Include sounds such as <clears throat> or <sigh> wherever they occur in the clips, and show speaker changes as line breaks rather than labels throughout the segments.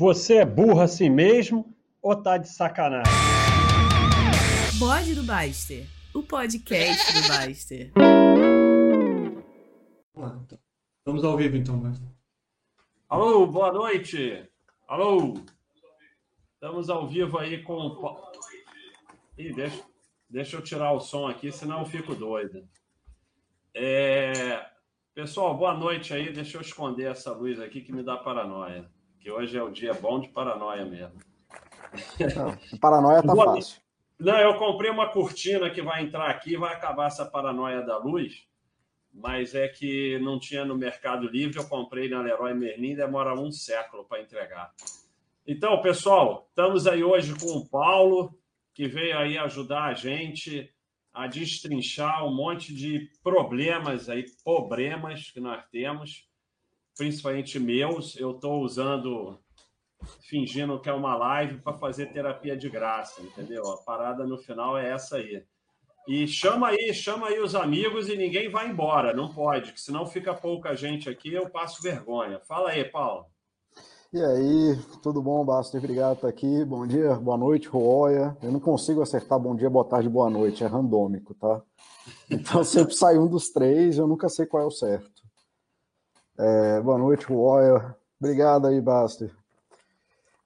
Você é burro assim mesmo ou tá de sacanagem?
Bode do Baster, o podcast do Baster.
Vamos lá, então. Vamos ao vivo, então, Baster.
Alô, boa noite. Alô. Estamos ao vivo aí com o. Ih, deixa, deixa eu tirar o som aqui, senão eu fico doido. É, Pessoal, boa noite aí. Deixa eu esconder essa luz aqui que me dá paranoia. Que hoje é o dia bom de paranoia mesmo.
Não, paranoia tá
Boa-
fácil.
Não, eu comprei uma cortina que vai entrar aqui e vai acabar essa paranoia da luz, mas é que não tinha no Mercado Livre, eu comprei na Leroy Merlin, demora um século para entregar. Então, pessoal, estamos aí hoje com o Paulo, que veio aí ajudar a gente a destrinchar um monte de problemas aí, problemas que nós temos, principalmente meus. Eu estou usando fingindo que é uma live para fazer terapia de graça, entendeu? A parada no final é essa aí. E chama aí, chama aí os amigos e ninguém vai embora, não pode, que senão fica pouca gente aqui, eu passo vergonha. Fala aí, Paulo.
E aí, tudo bom, Baster? Obrigado por estar aqui. Bom dia, boa noite, Roya. Eu não consigo acertar bom dia, boa tarde, boa noite, é randômico, tá? Então <laughs> sempre sai um dos três, eu nunca sei qual é o certo. É, boa noite, Roya. Obrigado aí, Baster.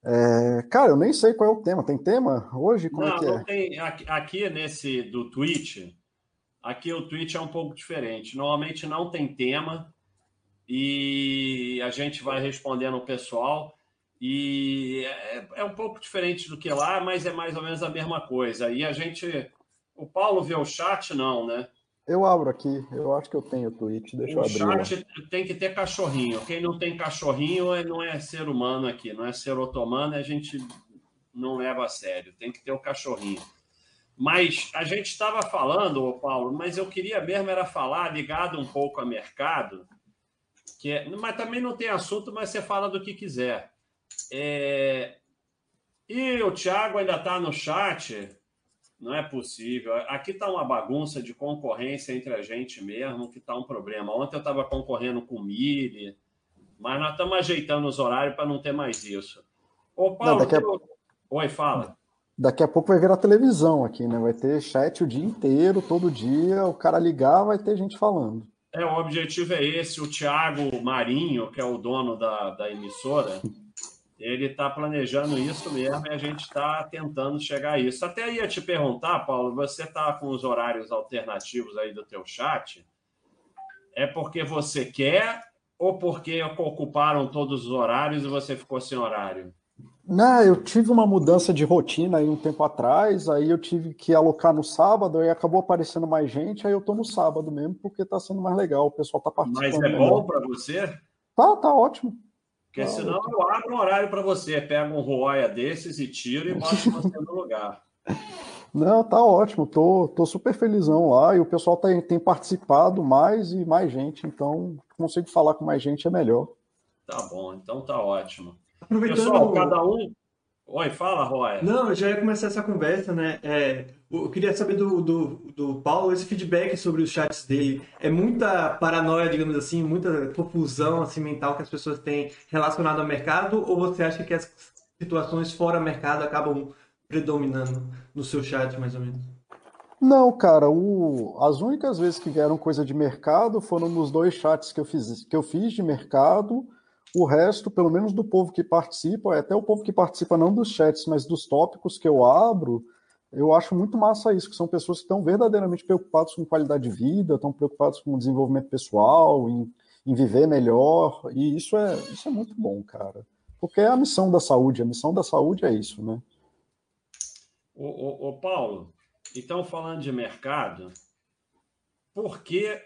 É, cara, eu nem sei qual é o tema. Tem tema hoje? Como
não,
é que
não
é?
tem. Aqui, aqui nesse do Twitch, aqui o Twitch é um pouco diferente. Normalmente não tem tema e a gente vai respondendo o pessoal. E é, é um pouco diferente do que lá, mas é mais ou menos a mesma coisa. E a gente. O Paulo vê o chat, não, né?
Eu abro aqui, eu acho que eu tenho o tweet, deixa eu
O
abrir. lá.
chat tem que ter cachorrinho. Quem não tem cachorrinho é- não é ser humano aqui, não é ser otomano, a gente não leva a sério. Tem que ter o cachorrinho. Mas a gente estava falando, Paulo, mas eu queria mesmo era falar, ligado um pouco a mercado, que é, mas também não tem assunto, mas você fala do que quiser. É, E o Thiago ainda está no chat. Não é possível. Aqui está uma bagunça de concorrência entre a gente mesmo, que está um problema. Ontem eu estava concorrendo com o Miri, mas nós estamos ajeitando os horários para não ter mais isso. Ô, Paulo,
daqui a-
oi, fala.
Daqui a pouco vai virar televisão aqui, né? Vai ter chat o dia inteiro, todo dia. O cara ligar, vai ter gente falando.
É, o objetivo é esse. O Thiago Marinho, que é o dono da, da emissora, <laughs> ele está planejando isso mesmo e a gente está tentando chegar a isso. Até ia te perguntar, Paulo, você está com os horários alternativos aí do teu chat? É porque você quer ou porque ocuparam todos os horários e você ficou sem horário?
Não, eu tive uma mudança de rotina aí um tempo atrás, aí eu tive que alocar no sábado, aí acabou aparecendo mais gente, aí eu tô no sábado mesmo, porque tá sendo mais legal, o pessoal tá
Mas
participando.
é
melhor.
bom para você?
Tá, tá ótimo.
Porque
Ah,
senão eu abro um horário para você, pego um roia desses e tiro e <laughs> boto você no lugar.
Não, tá ótimo, tô, tô super felizão lá, e o pessoal tem, tem participado mais e mais gente, então consigo falar com mais gente é melhor.
Tá bom, então tá ótimo.
Aproveitando.
Pessoal, cada um. Oi, fala, Roya.
Não, eu já ia começar essa conversa, né? É, eu queria saber do, do, do Paulo esse feedback sobre os chats dele. É muita paranoia, digamos assim, muita confusão assim, mental que as pessoas têm relacionado ao mercado? Ou você acha que as situações fora mercado acabam predominando no seu chat, mais ou menos?
Não, cara, o- as únicas vezes que vieram coisa de mercado foram nos dois chats que eu fiz, que eu fiz de mercado. O resto, pelo menos do povo que participa, é até o povo que participa não dos chats, mas dos tópicos que eu abro, eu acho muito massa isso, que são pessoas que estão verdadeiramente preocupadas com qualidade de vida, estão preocupadas com desenvolvimento pessoal, em, em viver melhor, e isso é, isso é muito bom, cara. Porque é a missão da saúde, a missão da saúde é isso, né?
Ô, ô, ô, Paulo, então falando de mercado, por que.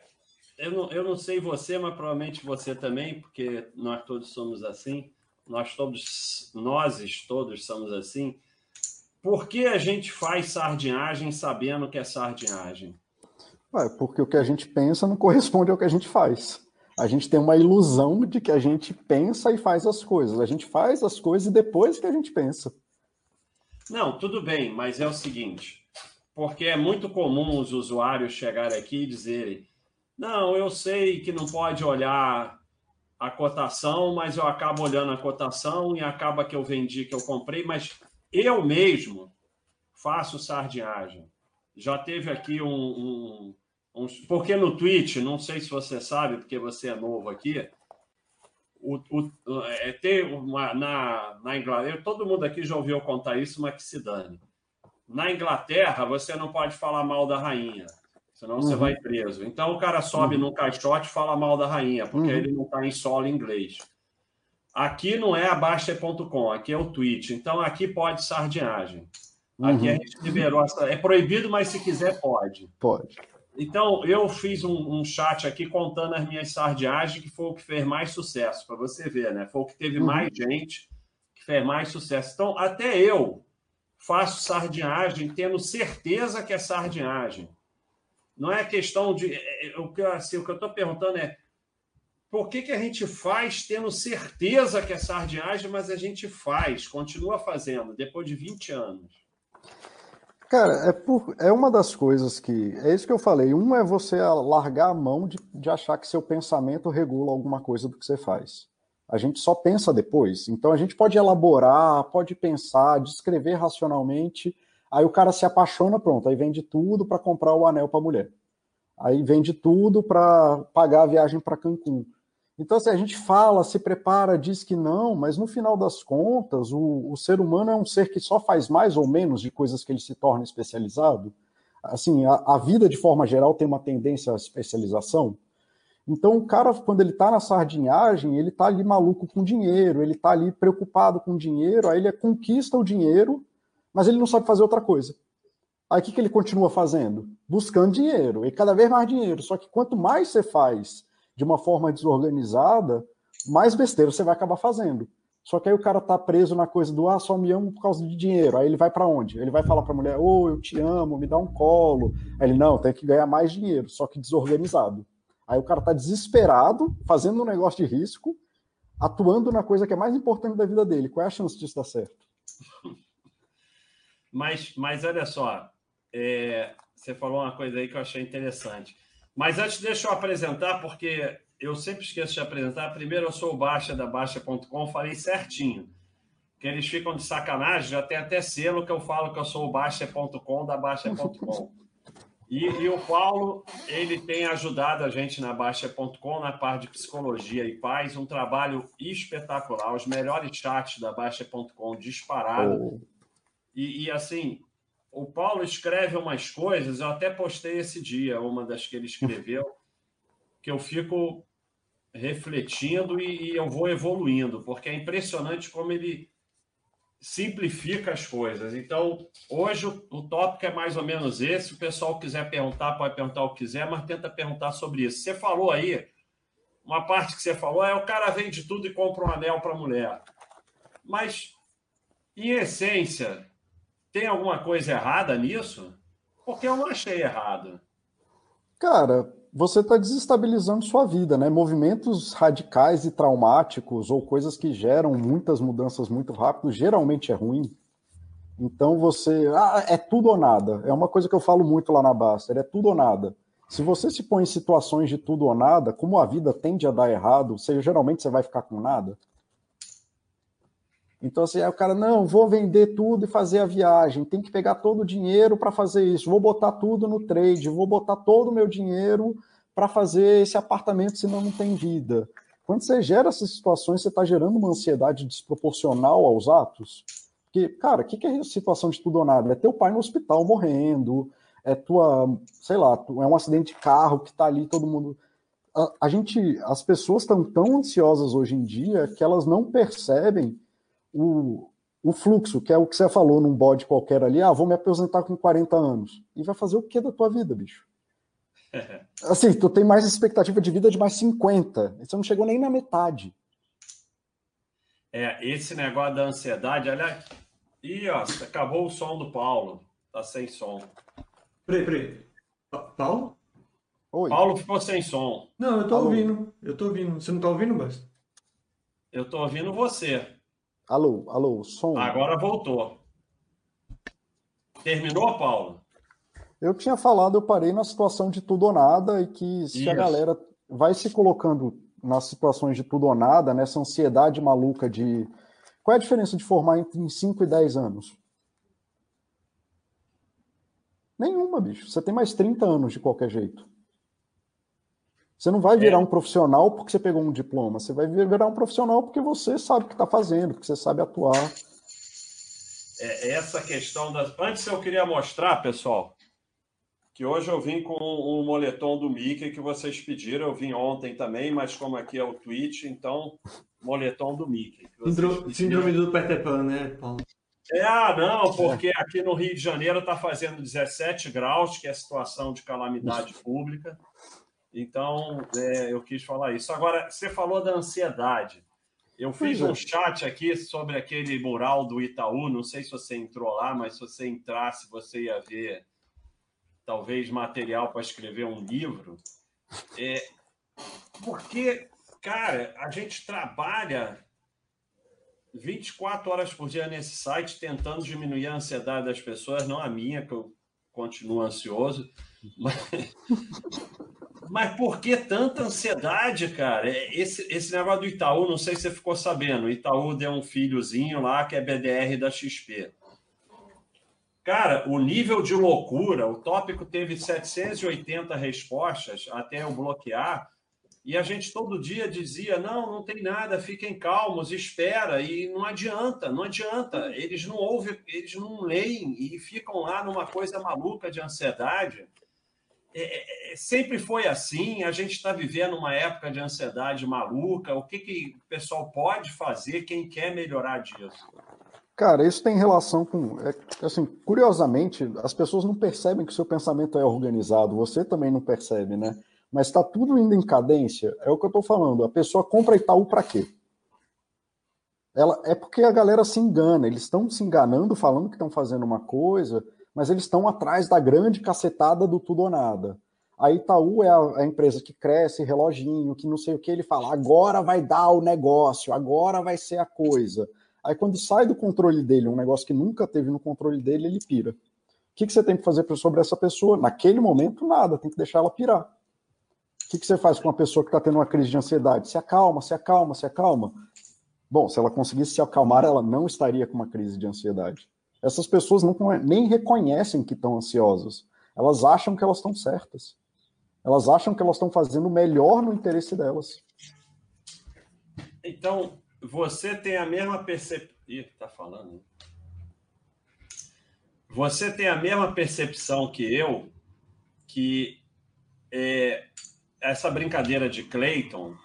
Eu não, eu não sei você, mas provavelmente você também, porque nós todos somos assim, nós todos, nós todos somos assim. Por que a gente faz sardinhagem sabendo que é sardinhagem?
Ué, porque o que a gente pensa não corresponde ao que a gente faz. A gente tem uma ilusão de que a gente pensa e faz as coisas. A gente faz as coisas depois que a gente pensa.
Não, tudo bem, mas é o seguinte, porque é muito comum os usuários chegarem aqui e dizerem: não, eu sei que não pode olhar a cotação, mas eu acabo olhando a cotação e acaba que eu vendi, que eu comprei, mas eu mesmo faço sardinhagem. Já teve aqui um, um, um, Porque no Twitch, não sei se você sabe, porque você é novo aqui, o, o, é, tem uma, na, na Inglaterra, todo mundo aqui já ouviu contar isso, mas que se dane. Na Inglaterra, você não pode falar mal da rainha, senão uhum. você vai preso. Então o cara sobe uhum. num caixote e fala mal da rainha, porque uhum. ele não está em solo inglês. Aqui não é a Baixa.com, aqui é o Twitch. Então aqui pode sardinhagem. Aqui a uhum. gente liberou. É proibido, mas se quiser, pode.
Pode.
Então, eu fiz um, um, chat aqui contando as minhas sardinhagens, que foi o que fez mais sucesso, para você ver, né? Foi o que teve uhum. mais gente que fez mais sucesso. Então, até eu faço sardinhagem tendo certeza que é sardinhagem. Não é questão de. É, é, o que, assim, eu estou perguntando é por que, que a gente faz tendo certeza que é sardinhagem, mas a gente faz, continua fazendo, depois de 20 anos?
Cara, é, por, é uma das coisas que. É isso que eu falei. Um é você largar a mão de, de achar que seu pensamento regula alguma coisa do que você faz. A gente só pensa depois. Então a gente pode elaborar, pode pensar, descrever racionalmente. Aí o cara se apaixona, pronto. Aí vende tudo para comprar o anel para a mulher. Aí vende tudo para pagar a viagem para Cancún. Então, assim, a gente fala, se prepara, diz que não, mas no final das contas, o, o, ser humano é um ser que só faz mais ou menos de coisas que ele se torna especializado. Assim, a, a vida, de forma geral, tem uma tendência à especialização. Então, o cara, quando ele está na sardinhagem, ele está ali maluco com dinheiro, ele está ali preocupado com dinheiro, aí ele conquista o dinheiro, mas ele não sabe fazer outra coisa. Aí o que, que ele continua fazendo? Buscando dinheiro, e cada vez mais dinheiro. Só que quanto mais você faz de uma forma desorganizada, mais besteira você vai acabar fazendo. Só que aí o cara tá preso na coisa do ah, só me amo por causa de dinheiro. Aí ele vai para onde? Ele vai falar para a mulher: "Ô, oh, eu te amo, me dá um colo". Aí ele: "Não, tem que ganhar mais dinheiro", só que desorganizado. Aí o cara tá desesperado, fazendo um negócio de risco, atuando na coisa que é mais importante da vida dele. Qual é a chance disso dar certo?
Mas, mas olha só, é, você falou uma coisa aí que eu achei interessante. Mas antes, deixa eu apresentar, porque eu sempre esqueço de apresentar. Primeiro, eu sou o Baixa da Baixa.com, falei certinho. Que eles ficam de sacanagem, já tem até selo que eu falo que eu sou o Baixa.com da Baixa.com. E, e, o Paulo, ele tem ajudado a gente na Baixa.com na parte de psicologia e paz, um trabalho espetacular, os melhores chats da Baixa.com disparado. Oh. E, e, assim, o Paulo escreve umas coisas, eu até postei esse dia, uma das que ele escreveu, <laughs> que eu fico refletindo e, e eu vou evoluindo, porque é impressionante como ele simplifica as coisas. Então, hoje o, o tópico é mais ou menos esse. Se o pessoal quiser perguntar, pode perguntar o que quiser, mas tenta perguntar sobre isso. Você falou aí, uma parte que você falou é o cara vende tudo e compra um anel para a mulher. Mas, em essência, tem alguma coisa errada nisso? Porque eu não achei errado.
Cara, você está desestabilizando sua vida, né? Movimentos radicais e traumáticos ou coisas que geram muitas mudanças muito rápido, geralmente é ruim. Então você. Ah, é tudo ou nada. É uma coisa que eu falo muito lá na Baster: é tudo ou nada. Se você se põe em situações de tudo ou nada, como a vida tende a dar errado, você, geralmente você vai ficar com nada. Então, assim, aí o cara, não, vou vender tudo e fazer a viagem, tem que pegar todo o dinheiro para fazer isso, vou botar tudo no trade, vou botar todo o meu dinheiro para fazer esse apartamento, senão não tem vida. Quando você gera essas situações, você está gerando uma ansiedade desproporcional aos atos. Porque, cara, o que, que é situação de tudo ou nada? É teu pai no hospital morrendo, é tua, sei lá, é um acidente de carro que está ali, todo mundo. A, gente, as pessoas estão tão ansiosas hoje em dia que elas não percebem o, o fluxo, que é o que você falou num bode qualquer ali, ah, vou me aposentar com 40 anos. E vai fazer o que da tua vida, bicho? <laughs> Assim, tu tem mais expectativa de vida de mais 50. Você não chegou nem na metade.
É, esse negócio da ansiedade, aliás. Ih, ó, acabou o som do Paulo. Tá sem som.
Peraí, peraí. Paulo?
Oi. Paulo ficou sem som.
Não, eu tô Alô. ouvindo. Eu tô ouvindo. Você não tá ouvindo, Bas?
Eu tô ouvindo você.
Alô, alô, som.
Agora voltou. Terminou, Paulo?
Eu tinha falado, eu parei na situação de tudo ou nada e que se Isso. a galera vai se colocando nas situações de tudo ou nada, nessa ansiedade maluca de. Qual é a diferença de formar entre 5 e 10 anos? Nenhuma, bicho. Você tem mais 30 anos de qualquer jeito. Você não vai virar é. um profissional porque você pegou um diploma. Você vai virar um profissional porque você sabe o que está fazendo, porque você sabe atuar.
É, essa questão das. Antes eu queria mostrar, pessoal, que hoje eu vim com o moletom do Mickey que vocês pediram. Eu vim ontem também, mas como aqui é o Twitch, então moletom do Mickey.
Síndrome do Peter Pan, né, Paulo?
É, ah, não, porque aqui no Rio de Janeiro está fazendo 17 graus, que é a situação de calamidade pública. Então, é, eu quis falar isso. Agora, você falou da ansiedade. Eu fiz um chat aqui sobre aquele mural do Itaú. Não sei se você entrou lá, mas se você entrasse, você ia ver talvez material para escrever um livro, é, porque, cara, a gente trabalha 24 horas por dia nesse site tentando diminuir a ansiedade das pessoas, não a minha, que eu continuo ansioso, <laughs> mas, mas por que tanta ansiedade, cara? É, esse, esse negócio do Itaú, não sei se você ficou sabendo, o Itaú deu um filhozinho lá que é BDR da XP. Cara, o nível de loucura, o tópico teve 780 respostas até eu bloquear, e a gente todo dia dizia: não, não tem nada, fiquem calmos, espera, e não adianta, não adianta. Eles não ouvem, eles não leem e ficam lá numa coisa maluca de ansiedade. É, é, é sempre foi assim, a gente está vivendo uma época de ansiedade maluca. O que, que o pessoal pode fazer, quem quer melhorar disso?
Cara, isso tem relação com. É, assim, curiosamente, as pessoas não percebem que o seu pensamento é organizado, você também não percebe, né? Mas está tudo indo em cadência. É o que eu estou falando. A pessoa compra Itaú para quê? Ela, é porque a galera se engana. Eles estão se enganando, falando que estão fazendo uma coisa, mas eles estão atrás da grande cacetada do tudo ou nada. A Itaú é a, a, empresa que cresce, reloginho, que não sei o que. Ele fala, agora vai dar o negócio, agora vai ser a coisa. Aí quando sai do controle dele, um negócio que nunca teve no controle dele, ele pira. O que, que você tem que fazer sobre essa pessoa? Naquele momento, nada, tem que deixar ela pirar. O que, que você faz com uma pessoa que está tendo uma crise de ansiedade? Se acalma, se acalma, se acalma. Bom, se ela conseguisse se acalmar, ela não estaria com uma crise de ansiedade. Essas pessoas não, nem reconhecem que estão ansiosas. Elas acham que elas estão certas. Elas acham que elas estão fazendo o melhor no interesse delas.
Então, você tem a mesma percepção. Ih, tá falando. Você tem a mesma percepção que eu que é, essa brincadeira de Clayton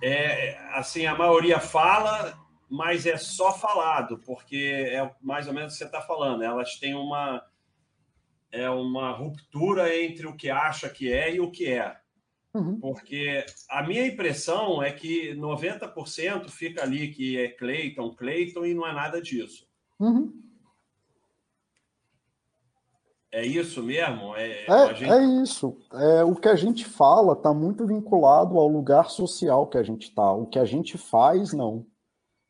é assim a maioria fala, mas é só falado porque é mais ou menos o que você está falando. Elas têm uma é uma ruptura entre o que acha que é e o que é. Uhum. Porque a minha impressão é que 90% fica ali que é Cleiton, Cleiton e não é nada disso.
Uhum.
É isso mesmo?
É, é, gente... é isso. É, o que a gente fala está muito vinculado ao lugar social que a gente está. O que a gente faz, não.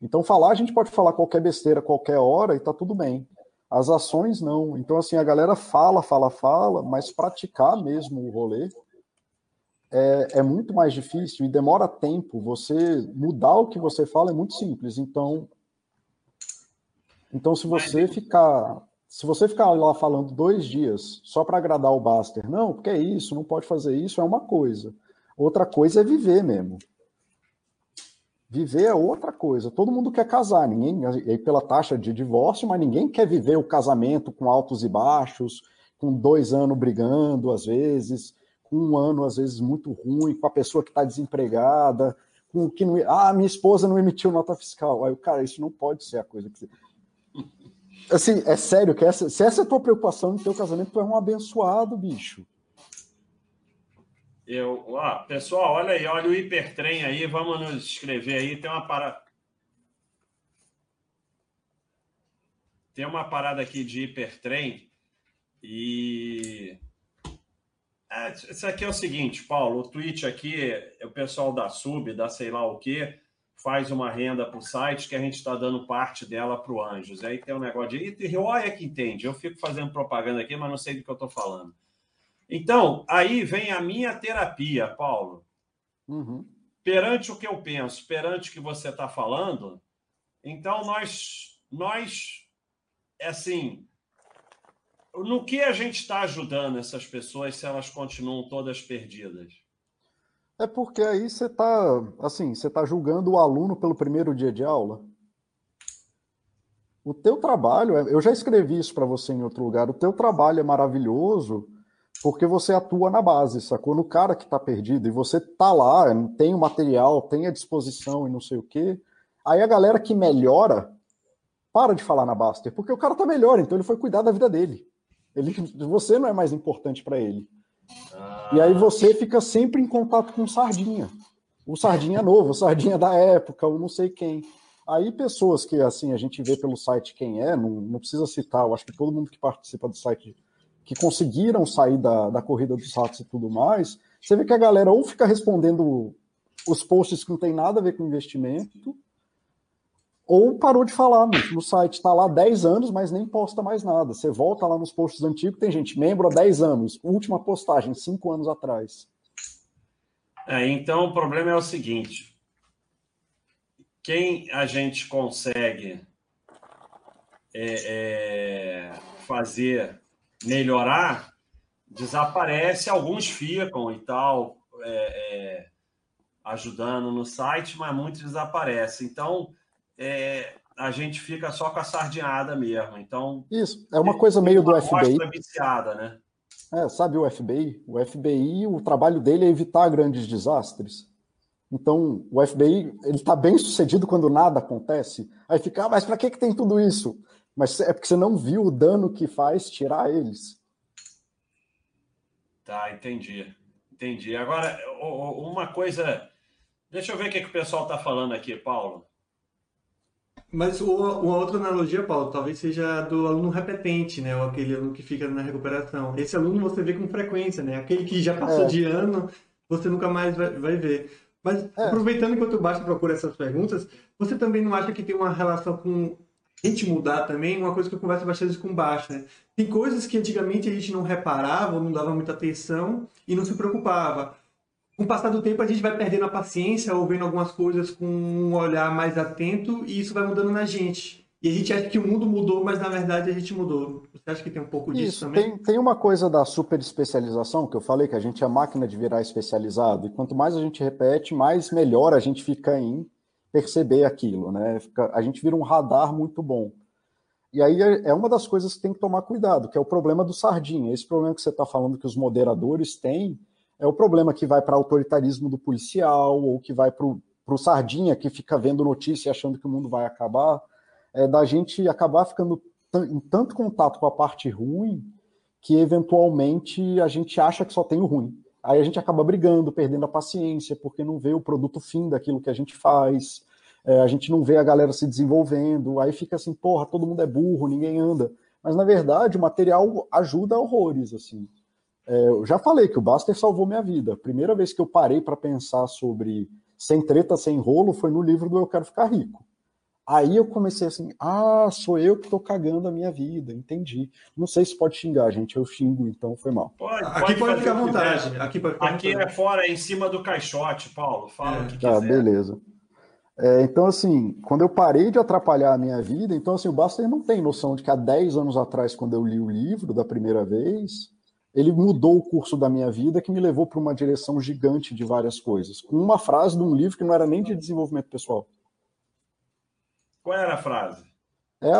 Então, falar, a gente pode falar qualquer besteira, qualquer hora, e tá tudo bem. As ações, não. Então, assim, a galera fala, fala, fala, mas praticar mesmo o rolê é, é, muito mais difícil e demora tempo. Você mudar o que você fala é muito simples. Então, então se você ficar, se você ficar lá falando dois dias só para agradar o Baster, não, porque é isso, não pode fazer isso, é uma coisa. Outra coisa é viver mesmo. Viver é outra coisa. Todo mundo quer casar, ninguém, aí pela taxa de divórcio, mas ninguém quer viver o casamento com altos e baixos, com dois anos brigando às vezes um ano, às vezes, muito ruim, com a pessoa que está desempregada, com que não. Ah, minha esposa não emitiu nota fiscal. Aí, cara, isso não pode ser a coisa que você. Assim, é sério, que essa, se essa é a tua preocupação no teu casamento, tu é um abençoado, bicho.
Eu, ó, pessoal, olha aí, olha o hipertrem aí, vamos nos escrever aí, tem uma parada. Tem uma parada aqui de hipertrem e é, isso aqui é o seguinte, Paulo, o tweet aqui, o pessoal da Sub, da sei lá o quê, faz uma renda para o site que a gente está dando parte dela para o Anjos. Aí tem um negócio de. E olha que entende, eu fico fazendo propaganda aqui, mas não sei do que eu estou falando. Então, aí vem a minha terapia, Paulo.
Uhum.
perante o que eu penso, perante o que você está falando, então nós, nós, assim, no que a gente está ajudando essas pessoas se elas continuam todas perdidas?
É porque aí você está, assim, você está julgando o aluno pelo primeiro dia de aula. O teu trabalho, é, eu já escrevi isso para você em outro lugar, o teu trabalho é maravilhoso porque você atua na base, sacou? No cara que está perdido, e você tá lá, tem o material, tem a disposição e não sei o quê. Aí a galera que melhora para de falar na Baster, porque o cara tá melhor, então ele foi cuidar da vida dele. Ele, você não é mais importante para ele. Ah. E aí você fica sempre em contato com o Sardinha. O Sardinha novo, o Sardinha da época, o não sei quem. Aí pessoas que assim a gente vê pelo site quem é, não, não precisa citar, eu acho que todo mundo que participa do site que conseguiram sair da, da corrida dos ratos e tudo mais, você vê que a galera ou fica respondendo os posts que não tem nada a ver com investimento, ou parou de falar no, site, está lá 10 anos, mas nem posta mais nada. Você volta lá nos posts antigos, tem gente, membro há 10 anos, última postagem, 5 anos atrás.
É, então o problema é o seguinte: quem a gente consegue é, é, fazer melhorar, desaparece, alguns ficam e tal, é, é, ajudando no site, mas muitos desaparecem. Então, é, a gente fica só com a sardinhada mesmo. Então,
Isso, é uma coisa meio do FBI.
viciada, né?
É, sabe o FBI? O FBI, o trabalho dele é evitar grandes desastres. Então, o FBI, ele está bem sucedido quando nada acontece. Aí fica, ah, mas para que, que tem tudo isso? Mas é porque você não viu o dano que faz tirar eles.
Tá, entendi. Entendi. Agora, uma coisa. Deixa eu ver o que, que o pessoal está falando aqui, Paulo.
Mas uma outra analogia, Paulo, talvez seja do aluno repetente, né? Ou aquele aluno que fica na recuperação. Esse aluno você vê com frequência, né? Aquele que já passou é. de ano, você nunca mais vai, vai ver. Mas é. aproveitando enquanto o Basta procura essas perguntas, você também não acha que tem uma relação com gente mudar também, uma coisa que eu converso bastante com o Baixo, né? Tem coisas que antigamente a gente não reparava, não dava muita atenção e não se preocupava. Com o passar do tempo, a gente vai perdendo a paciência ou vendo algumas coisas com um olhar mais atento e isso vai mudando na gente. E a gente acha que o mundo mudou, mas na verdade a gente mudou. Você acha que tem um pouco disso isso, também?
Tem, tem uma coisa da super especialização, que eu falei que a gente é máquina de virar especializado, e quanto mais a gente repete, mais melhor a gente fica em perceber aquilo, né? A gente vira um radar muito bom. E aí é, é uma das coisas que tem que tomar cuidado, que é o problema do sardinha. Esse problema que você está falando que os moderadores têm é o problema que vai para autoritarismo do policial ou que vai para o sardinha que fica vendo notícia achando que o mundo vai acabar. É da gente acabar ficando em tanto contato com a parte ruim que eventualmente a gente acha que só tem o ruim. Aí a gente acaba brigando, perdendo a paciência, porque não vê o produto fim daquilo que a gente faz, é, a gente não vê a galera se desenvolvendo, aí fica assim, porra, todo mundo é burro, ninguém anda. Mas na verdade o material ajuda horrores, assim. É, eu já falei que o Baster salvou minha vida. A primeira vez que eu parei para pensar sobre sem treta, sem rolo, foi no livro do Eu Quero Ficar Rico. Aí eu comecei assim, ah, sou eu que estou cagando a minha vida, entendi. Não sei se pode xingar, gente, eu xingo, então foi mal.
Pode, pode aqui pode ficar à vontade. Aqui, pode
ficar aqui é fora, é em cima do caixote, Paulo, fala é. o que
tá,
quiser.
beleza. É, então, assim, quando eu parei de atrapalhar a minha vida, então, assim, o Baster não tem noção de que há 10 anos atrás, quando eu li o livro da primeira vez, ele mudou o curso da minha vida, que me levou para uma direção gigante de várias coisas. Com uma frase de um livro que não era nem de desenvolvimento pessoal.
Qual era a frase?
É,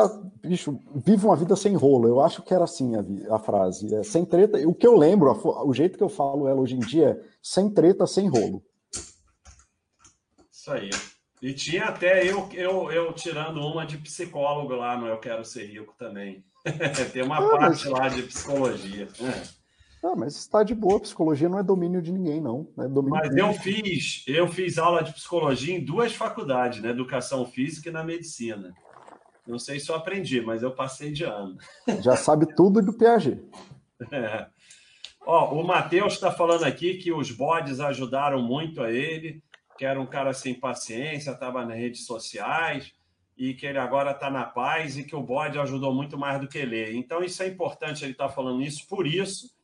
bicho, vive uma vida sem rolo. Eu acho que era assim a, a frase. É, sem treta. O que eu lembro, a, o jeito que eu falo ela hoje em dia é sem treta, sem rolo.
Isso aí. E tinha até eu, eu, eu tirando uma de psicólogo lá no Eu Quero Ser Rico também. <laughs> Tem uma parte mas... lá de psicologia. É.
Ah, mas está de boa, psicologia não é domínio de ninguém, não. É
mas eu fiz, eu fiz aula de psicologia em duas faculdades, na né? educação física e na medicina. Não sei se eu aprendi, mas eu passei de ano.
Já sabe tudo do Piaget.
É. <laughs> Ó, o Matheus está falando aqui que os bodes ajudaram muito a ele, que era um cara sem paciência, estava nas redes sociais e que ele agora está na paz e que o bode ajudou muito mais do que ele. Então, isso é importante ele estar tá falando isso, por isso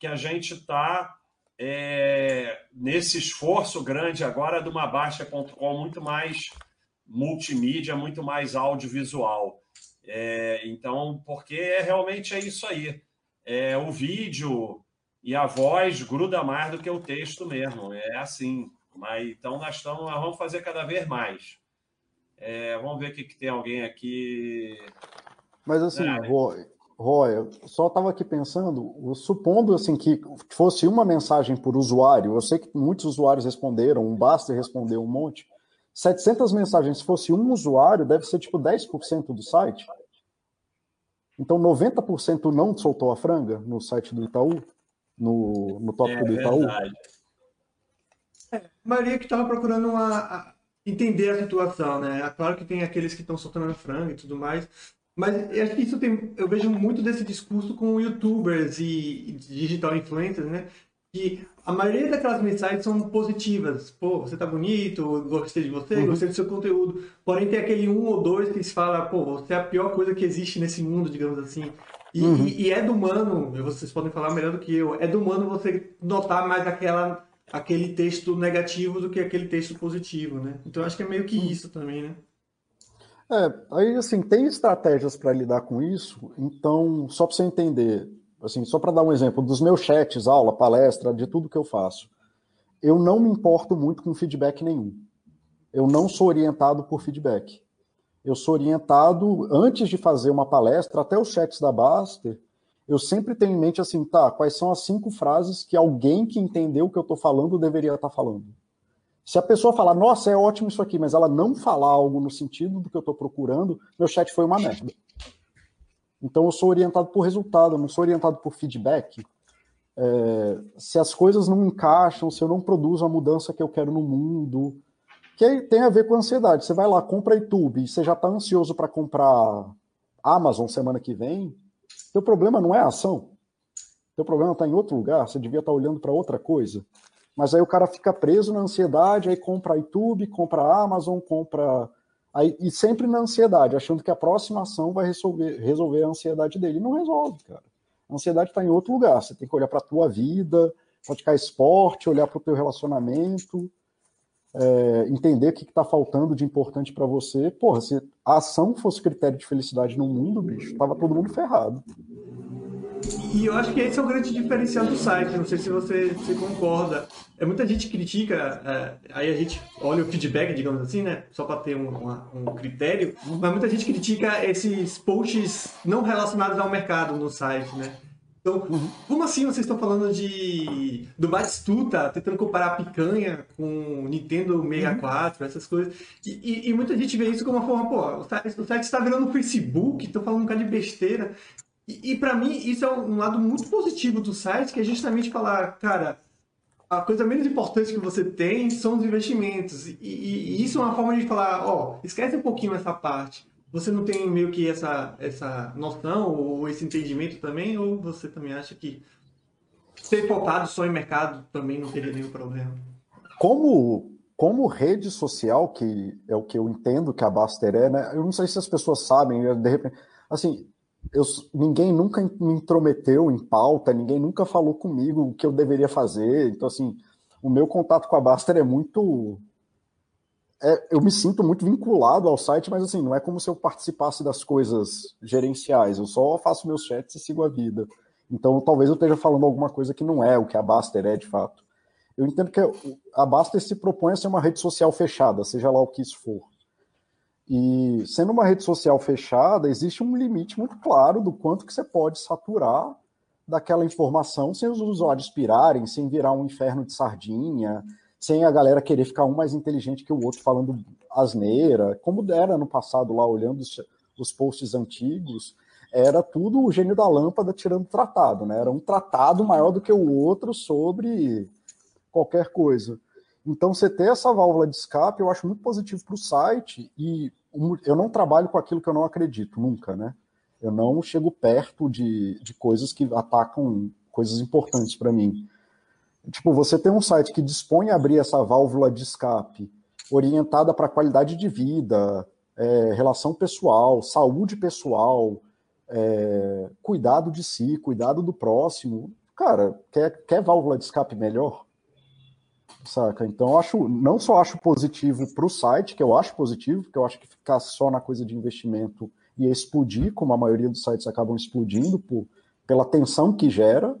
que a gente está é, nesse esforço grande agora de uma Baixa.com muito mais multimídia, muito mais audiovisual. É, então, porque é, realmente é isso aí. É, o vídeo e a voz gruda mais do que o texto mesmo. É assim. Mas, então, nós, estamos, nós vamos fazer cada vez mais. É, vamos ver o que, que tem alguém aqui.
Mas assim, é. Roy, Roy, eu só estava aqui pensando, supondo assim que fosse uma mensagem por usuário, eu sei que muitos usuários responderam, um Basta respondeu um monte. 700 mensagens, se fosse um usuário, deve ser tipo 10% do site. Então 90% não soltou a franga no site do Itaú, no, no tópico é, do Itaú. Verdade.
É, Maria que estava procurando uma, entender a situação, né? É claro que tem aqueles que estão soltando frango e tudo mais, mas eu acho que isso tem, eu vejo muito desse discurso com youtubers e, digital influencers, né? Que a maioria daquelas mensagens são positivas. Pô, você tá bonito, gostei de você, uhum. gostei do seu conteúdo. Porém, tem aquele um ou dois que se fala, pô, você é a pior coisa que existe nesse mundo, digamos assim. E, uhum. e, e é do humano, vocês podem falar melhor do que eu, é do humano você notar mais aquela aquele texto negativo do que aquele texto positivo, né? Então acho que é meio que isso também, né?
É, aí assim, tem estratégias para lidar com isso, então, só para você entender, assim, só para dar um exemplo, dos meus chats, aula, palestra, de tudo que eu faço, eu não me importo muito com feedback nenhum. Eu não sou orientado por feedback. Eu sou orientado, antes de fazer uma palestra, até os chats da Baster, eu sempre tenho em mente assim, tá, quais são as cinco frases que alguém que entendeu o que eu estou falando deveria estar tá falando. Se a pessoa falar, nossa, é ótimo isso aqui, mas ela não falar algo no sentido do que eu estou procurando, meu chat foi uma merda. Então eu sou orientado por resultado, eu não sou orientado por feedback. É, se as coisas não encaixam, se eu não produzo a mudança que eu quero no mundo, que tem a ver com ansiedade. Você vai lá, compra YouTube, você já está ansioso para comprar Amazon semana que vem, seu problema não é a ação. Seu problema está em outro lugar, você devia estar tá olhando para outra coisa. Mas aí o cara fica preso na ansiedade, aí compra YouTube, compra Amazon, compra. Aí, e sempre na ansiedade, achando que a próxima ação vai resolver, resolver a ansiedade dele. Não resolve, cara. A ansiedade está em outro lugar. Você tem que olhar para a tua vida, praticar esporte, olhar para o teu relacionamento, é, entender o que está faltando de importante para você. Porra, se a ação fosse critério de felicidade no mundo, bicho, tava todo mundo ferrado.
E eu acho que esse é o grande diferencial do site, não sei se você, você concorda. É, muita gente critica, é, aí a gente olha o feedback, digamos assim, né? Só para ter um, uma, um critério, mas muita gente critica esses posts não relacionados ao mercado no site, né? Então, como assim vocês estão falando de do Batistuta, tentando comparar a picanha com Nintendo 64, uhum. essas coisas? E, e, e, muita gente vê isso como uma forma, pô, o site, o site está virando Facebook, estão falando um bocado de besteira. E, e para mim, isso é um lado muito positivo do site, que é justamente falar, cara, a coisa menos importante que você tem são os investimentos. E, e, isso é uma forma de falar, ó, esquece um pouquinho essa parte. Você não tem meio que essa, essa noção ou esse entendimento também? Ou você também acha que ser focado só em mercado também não teria nenhum problema?
Como, como rede social, que é o que eu entendo que a Baster é, né? Eu não sei se as pessoas sabem, de repente. Assim, eu, ninguém nunca me intrometeu em pauta, ninguém nunca falou comigo o que eu deveria fazer. Então, assim, o meu contato com a Baster é muito é, eu me sinto muito vinculado ao site, mas assim, não é como se eu participasse das coisas gerenciais, eu só faço meus chats e sigo a vida. Então, talvez eu esteja falando alguma coisa que não é o que a Baster é de fato. Eu entendo que a Baster se propõe a ser uma rede social fechada, seja lá o que isso for. E sendo uma rede social fechada, existe um limite muito claro do quanto que você pode saturar daquela informação sem os usuários pirarem, sem virar um inferno de sardinha, sem a galera querer ficar um mais inteligente que o outro falando asneira, como era no passado lá, olhando os, os posts antigos, era tudo o gênio da lâmpada tirando tratado, né? Era um tratado maior do que o outro sobre qualquer coisa. Então, você ter essa válvula de escape, eu acho muito positivo para o site e eu não trabalho com aquilo que eu não acredito, nunca, né? Eu não chego perto de, de coisas que atacam coisas importantes para mim. Tipo, você tem um site que dispõe a abrir essa válvula de escape orientada para qualidade de vida, é, relação pessoal, saúde pessoal, é, cuidado de si, cuidado do próximo. cara, quer, quer válvula de escape melhor? Saca? Então, acho, não só acho positivo para o site, que eu acho positivo, porque eu acho que ficar só na coisa de investimento ia explodir, como a maioria dos sites acabam explodindo por, pela tensão que gera,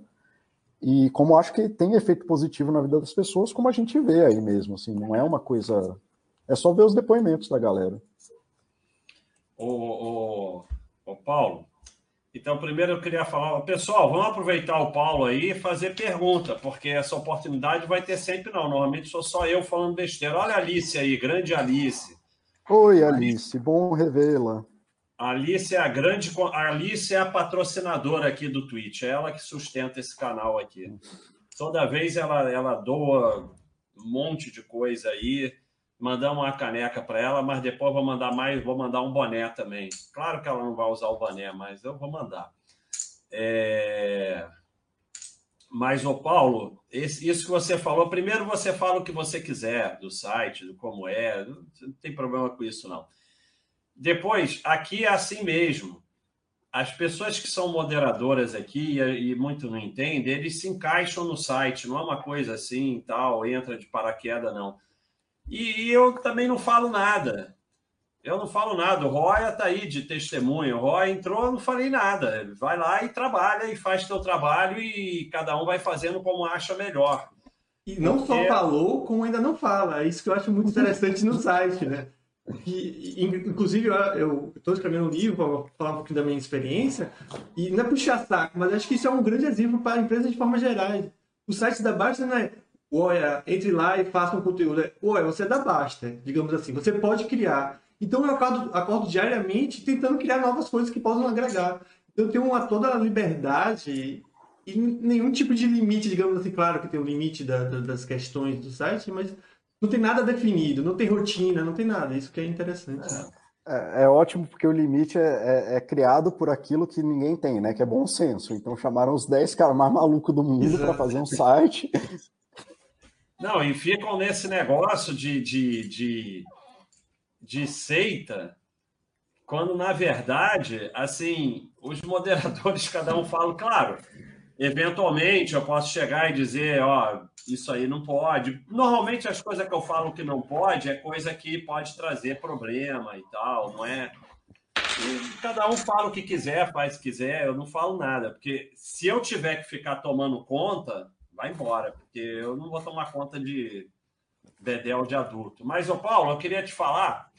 e como acho que tem efeito positivo na vida das pessoas, como a gente vê aí mesmo, assim, não é uma coisa. É só ver os depoimentos da galera.
Ô, ô, ô Paulo, então primeiro eu queria falar, pessoal, vamos aproveitar o Paulo aí e fazer pergunta, porque essa oportunidade vai ter sempre não. Normalmente sou só eu falando besteira. Olha a Alice aí, grande Alice.
Oi, Alice, bom revê-la.
Alice é a grande. A Alice é a patrocinadora aqui do Twitch, é ela que sustenta esse canal aqui. Toda vez ela, ela doa um monte de coisa aí. Mandamos uma caneca para ela, mas depois vou mandar mais, vou mandar um boné também. Claro que ela não vai usar o boné, mas eu vou mandar. É... Mas, ô Paulo, isso que você falou, primeiro você fala o que você quiser do site, do como é, não tem problema com isso, não. Depois, aqui é assim mesmo. As pessoas que são moderadoras aqui e, muito não entendem, eles se encaixam no site, não é uma coisa assim, tal, entra de paraquedas, não. E, e eu também não falo nada. Eu não falo nada. O Roya está aí de testemunho. O Roya entrou, eu não falei nada. Vai lá e trabalha e faz seu trabalho e cada um vai fazendo como acha melhor.
E não Porque... só falou, como ainda não fala. É isso que eu acho muito interessante no site, né? E, inclusive, eu estou escrevendo um livro para falar um pouquinho da minha experiência, e não é puxar saco, mas acho que isso é um grande exemplo para a empresa de forma geral. O site da Basta não é, olha, entre lá e faça um conteúdo. Olha, você é da Basta, digamos assim, você pode criar. Então, eu acordo, acordo diariamente tentando criar novas coisas que possam agregar. Então, eu tenho uma, toda a liberdade e nenhum tipo de limite, digamos assim, claro que tem o um limite da, da, das questões do site, mas não tem nada definido, não tem rotina, não tem nada. Isso que é interessante.
É, é, é ótimo porque o limite é, é, é, criado por aquilo que ninguém tem, né? Que é bom senso. Então chamaram os 10 caras mais malucos do mundo para fazer um site. <laughs>
Não, e ficam nesse negócio de, de, de, de seita, quando na verdade, assim, os moderadores, <laughs> cada um fala, claro, eventualmente eu posso chegar e dizer, ó, isso aí não pode. Normalmente as coisas que eu falo que não pode é coisa que pode trazer problema e tal, não é? Cada um fala o que quiser, faz o que quiser, eu não falo nada, porque se eu tiver que ficar tomando conta, vai embora, porque eu não vou tomar conta de bedel de adulto. Mas, ô Paulo, eu queria te falar,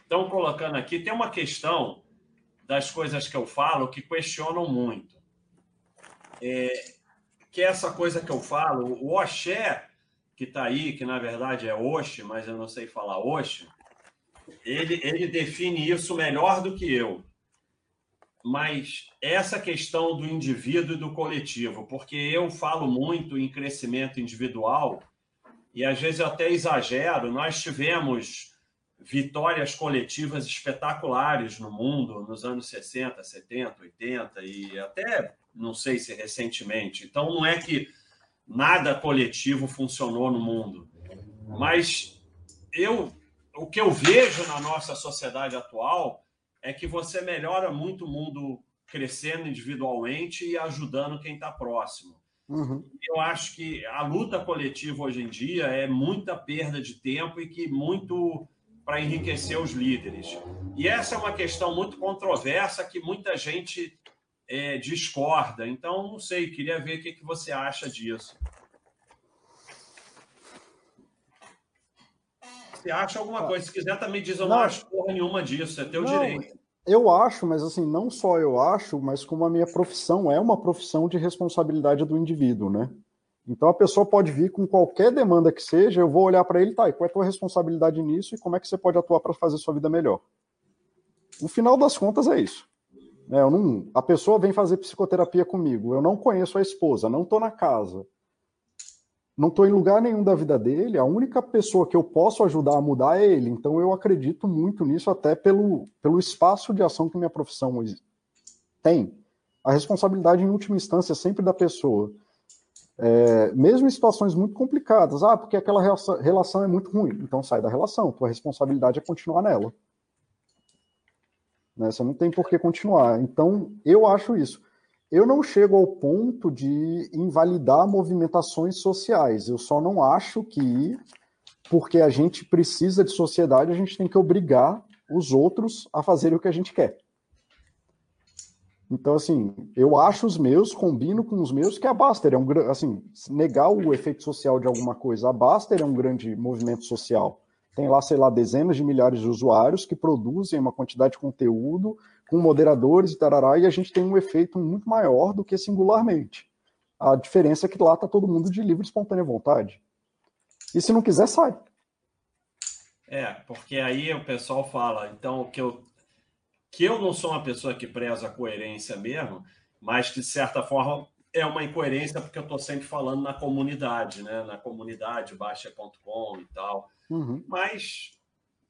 estão colocando aqui, tem uma questão das coisas que eu falo que questionam muito. É, que é essa coisa que eu falo, o Oxé, que está aí, que na verdade é Oxe, mas eu não sei falar Oxe, ele, ele define isso melhor do que eu. Mas essa questão do indivíduo e do coletivo, porque eu falo muito em crescimento individual e às vezes eu até exagero, nós tivemos vitórias coletivas espetaculares no mundo nos anos 60, 70, 80 e até não sei se recentemente. Então, não é que nada coletivo funcionou no mundo, mas eu, o que eu vejo na nossa sociedade atual é que você melhora muito o mundo crescendo individualmente e ajudando quem está próximo. Uhum. Eu acho que a luta coletiva hoje em dia é muita perda de tempo e que muito para enriquecer os líderes. E essa é uma questão muito controversa que muita gente é, discorda. Então, não sei, queria ver o que, que você acha disso. Você acha alguma coisa? Se quiser também diz, eu não, não acho porra nenhuma disso, é teu não, direito.
Eu acho, mas assim, não só eu acho, mas como a minha profissão é uma profissão de responsabilidade do indivíduo, né? Então a pessoa pode vir com qualquer demanda que seja, eu vou olhar para ele, tá, e qual é a tua responsabilidade nisso e como é que você pode atuar para fazer sua vida melhor. No final das contas é isso. É, eu não, a pessoa vem fazer psicoterapia comigo, eu não conheço a esposa, não estou na casa, não estou em lugar nenhum da vida dele, a única pessoa que eu posso ajudar a mudar é ele. Então eu acredito muito nisso, até pelo, pelo espaço de ação que minha profissão tem. A responsabilidade, em última instância, é sempre da pessoa. É, mesmo em situações muito complicadas, ah, porque aquela relação é muito ruim, então sai da relação, tua responsabilidade é continuar nela. Né? Você não tem por que continuar. Então, eu acho isso. Eu não chego ao ponto de invalidar movimentações sociais. Eu só não acho que, porque a gente precisa de sociedade, a gente tem que obrigar os outros a fazerem o que a gente quer. Então, assim, eu acho os meus, combino com os meus, que a Baster é um grande. Assim, negar o efeito social de alguma coisa, a Baster é um grande movimento social. Tem lá, sei lá, dezenas de milhares de usuários que produzem uma quantidade de conteúdo com moderadores e tarará, e a gente tem um efeito muito maior do que singularmente. A diferença é que lá está todo mundo de livre e espontânea vontade. E se não quiser, sai.
É, porque aí o pessoal fala, então, que eu, que eu não sou uma pessoa que preza a coerência mesmo, mas que, de certa forma, é uma incoerência porque eu estou sempre falando na comunidade, né? Na comunidade, baixa.com e tal. Uhum. Mas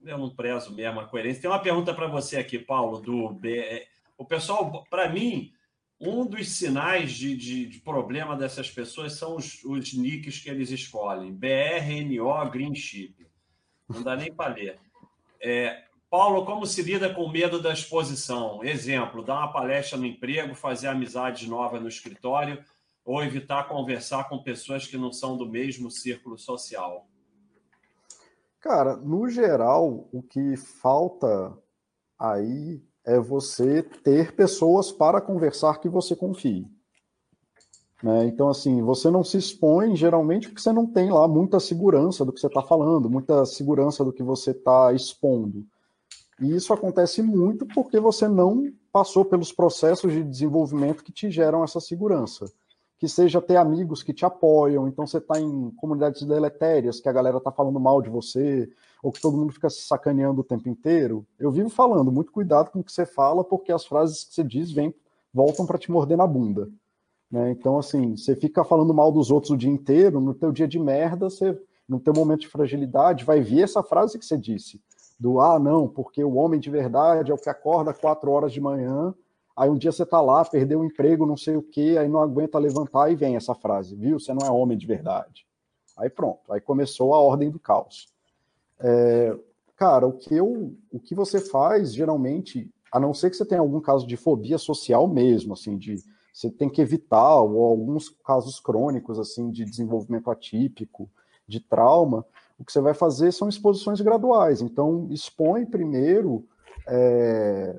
eu não prezo mesmo a coerência. Tem uma pergunta para você aqui, Paulo, do o pessoal, para mim, um dos sinais de, de, de, problema dessas pessoas são os, os nicks que eles escolhem. BRNO Green Chip. Não dá nem para ler. É, Paulo, como se lida com medo da exposição? Exemplo, dar uma palestra no emprego, fazer amizades novas no escritório ou evitar conversar com pessoas que não são do mesmo círculo social.
Cara, no geral, o que falta aí é você ter pessoas para conversar que você confie. Né? Então, assim, você não se expõe geralmente porque você não tem lá muita segurança do que você está falando, muita segurança do que você está expondo. E isso acontece muito porque você não passou pelos processos de desenvolvimento que te geram essa segurança que seja ter amigos que te apoiam, então você está em comunidades deletérias, que a galera está falando mal de você, ou que todo mundo fica se sacaneando o tempo inteiro. Eu vivo falando, muito cuidado com o que você fala, porque as frases que você diz vêm, voltam para te morder na bunda. Né? Então, assim, você fica falando mal dos outros o dia inteiro, no teu dia de merda, você, no teu momento de fragilidade, vai vir essa frase que você disse, do, ah, não, porque o homem de verdade é o que acorda quatro horas de manhã Aí um dia você tá lá, perdeu o emprego, não sei o quê, aí não aguenta levantar e vem essa frase, viu? Você não é homem de verdade. Aí pronto, aí começou a ordem do caos. É, cara, o que eu, o que você faz geralmente, a não ser que você tenha algum caso de fobia social mesmo, assim, de você tem que evitar, ou alguns casos crônicos assim de desenvolvimento atípico, de trauma, o que você vai fazer são exposições graduais. Então, expõe primeiro é,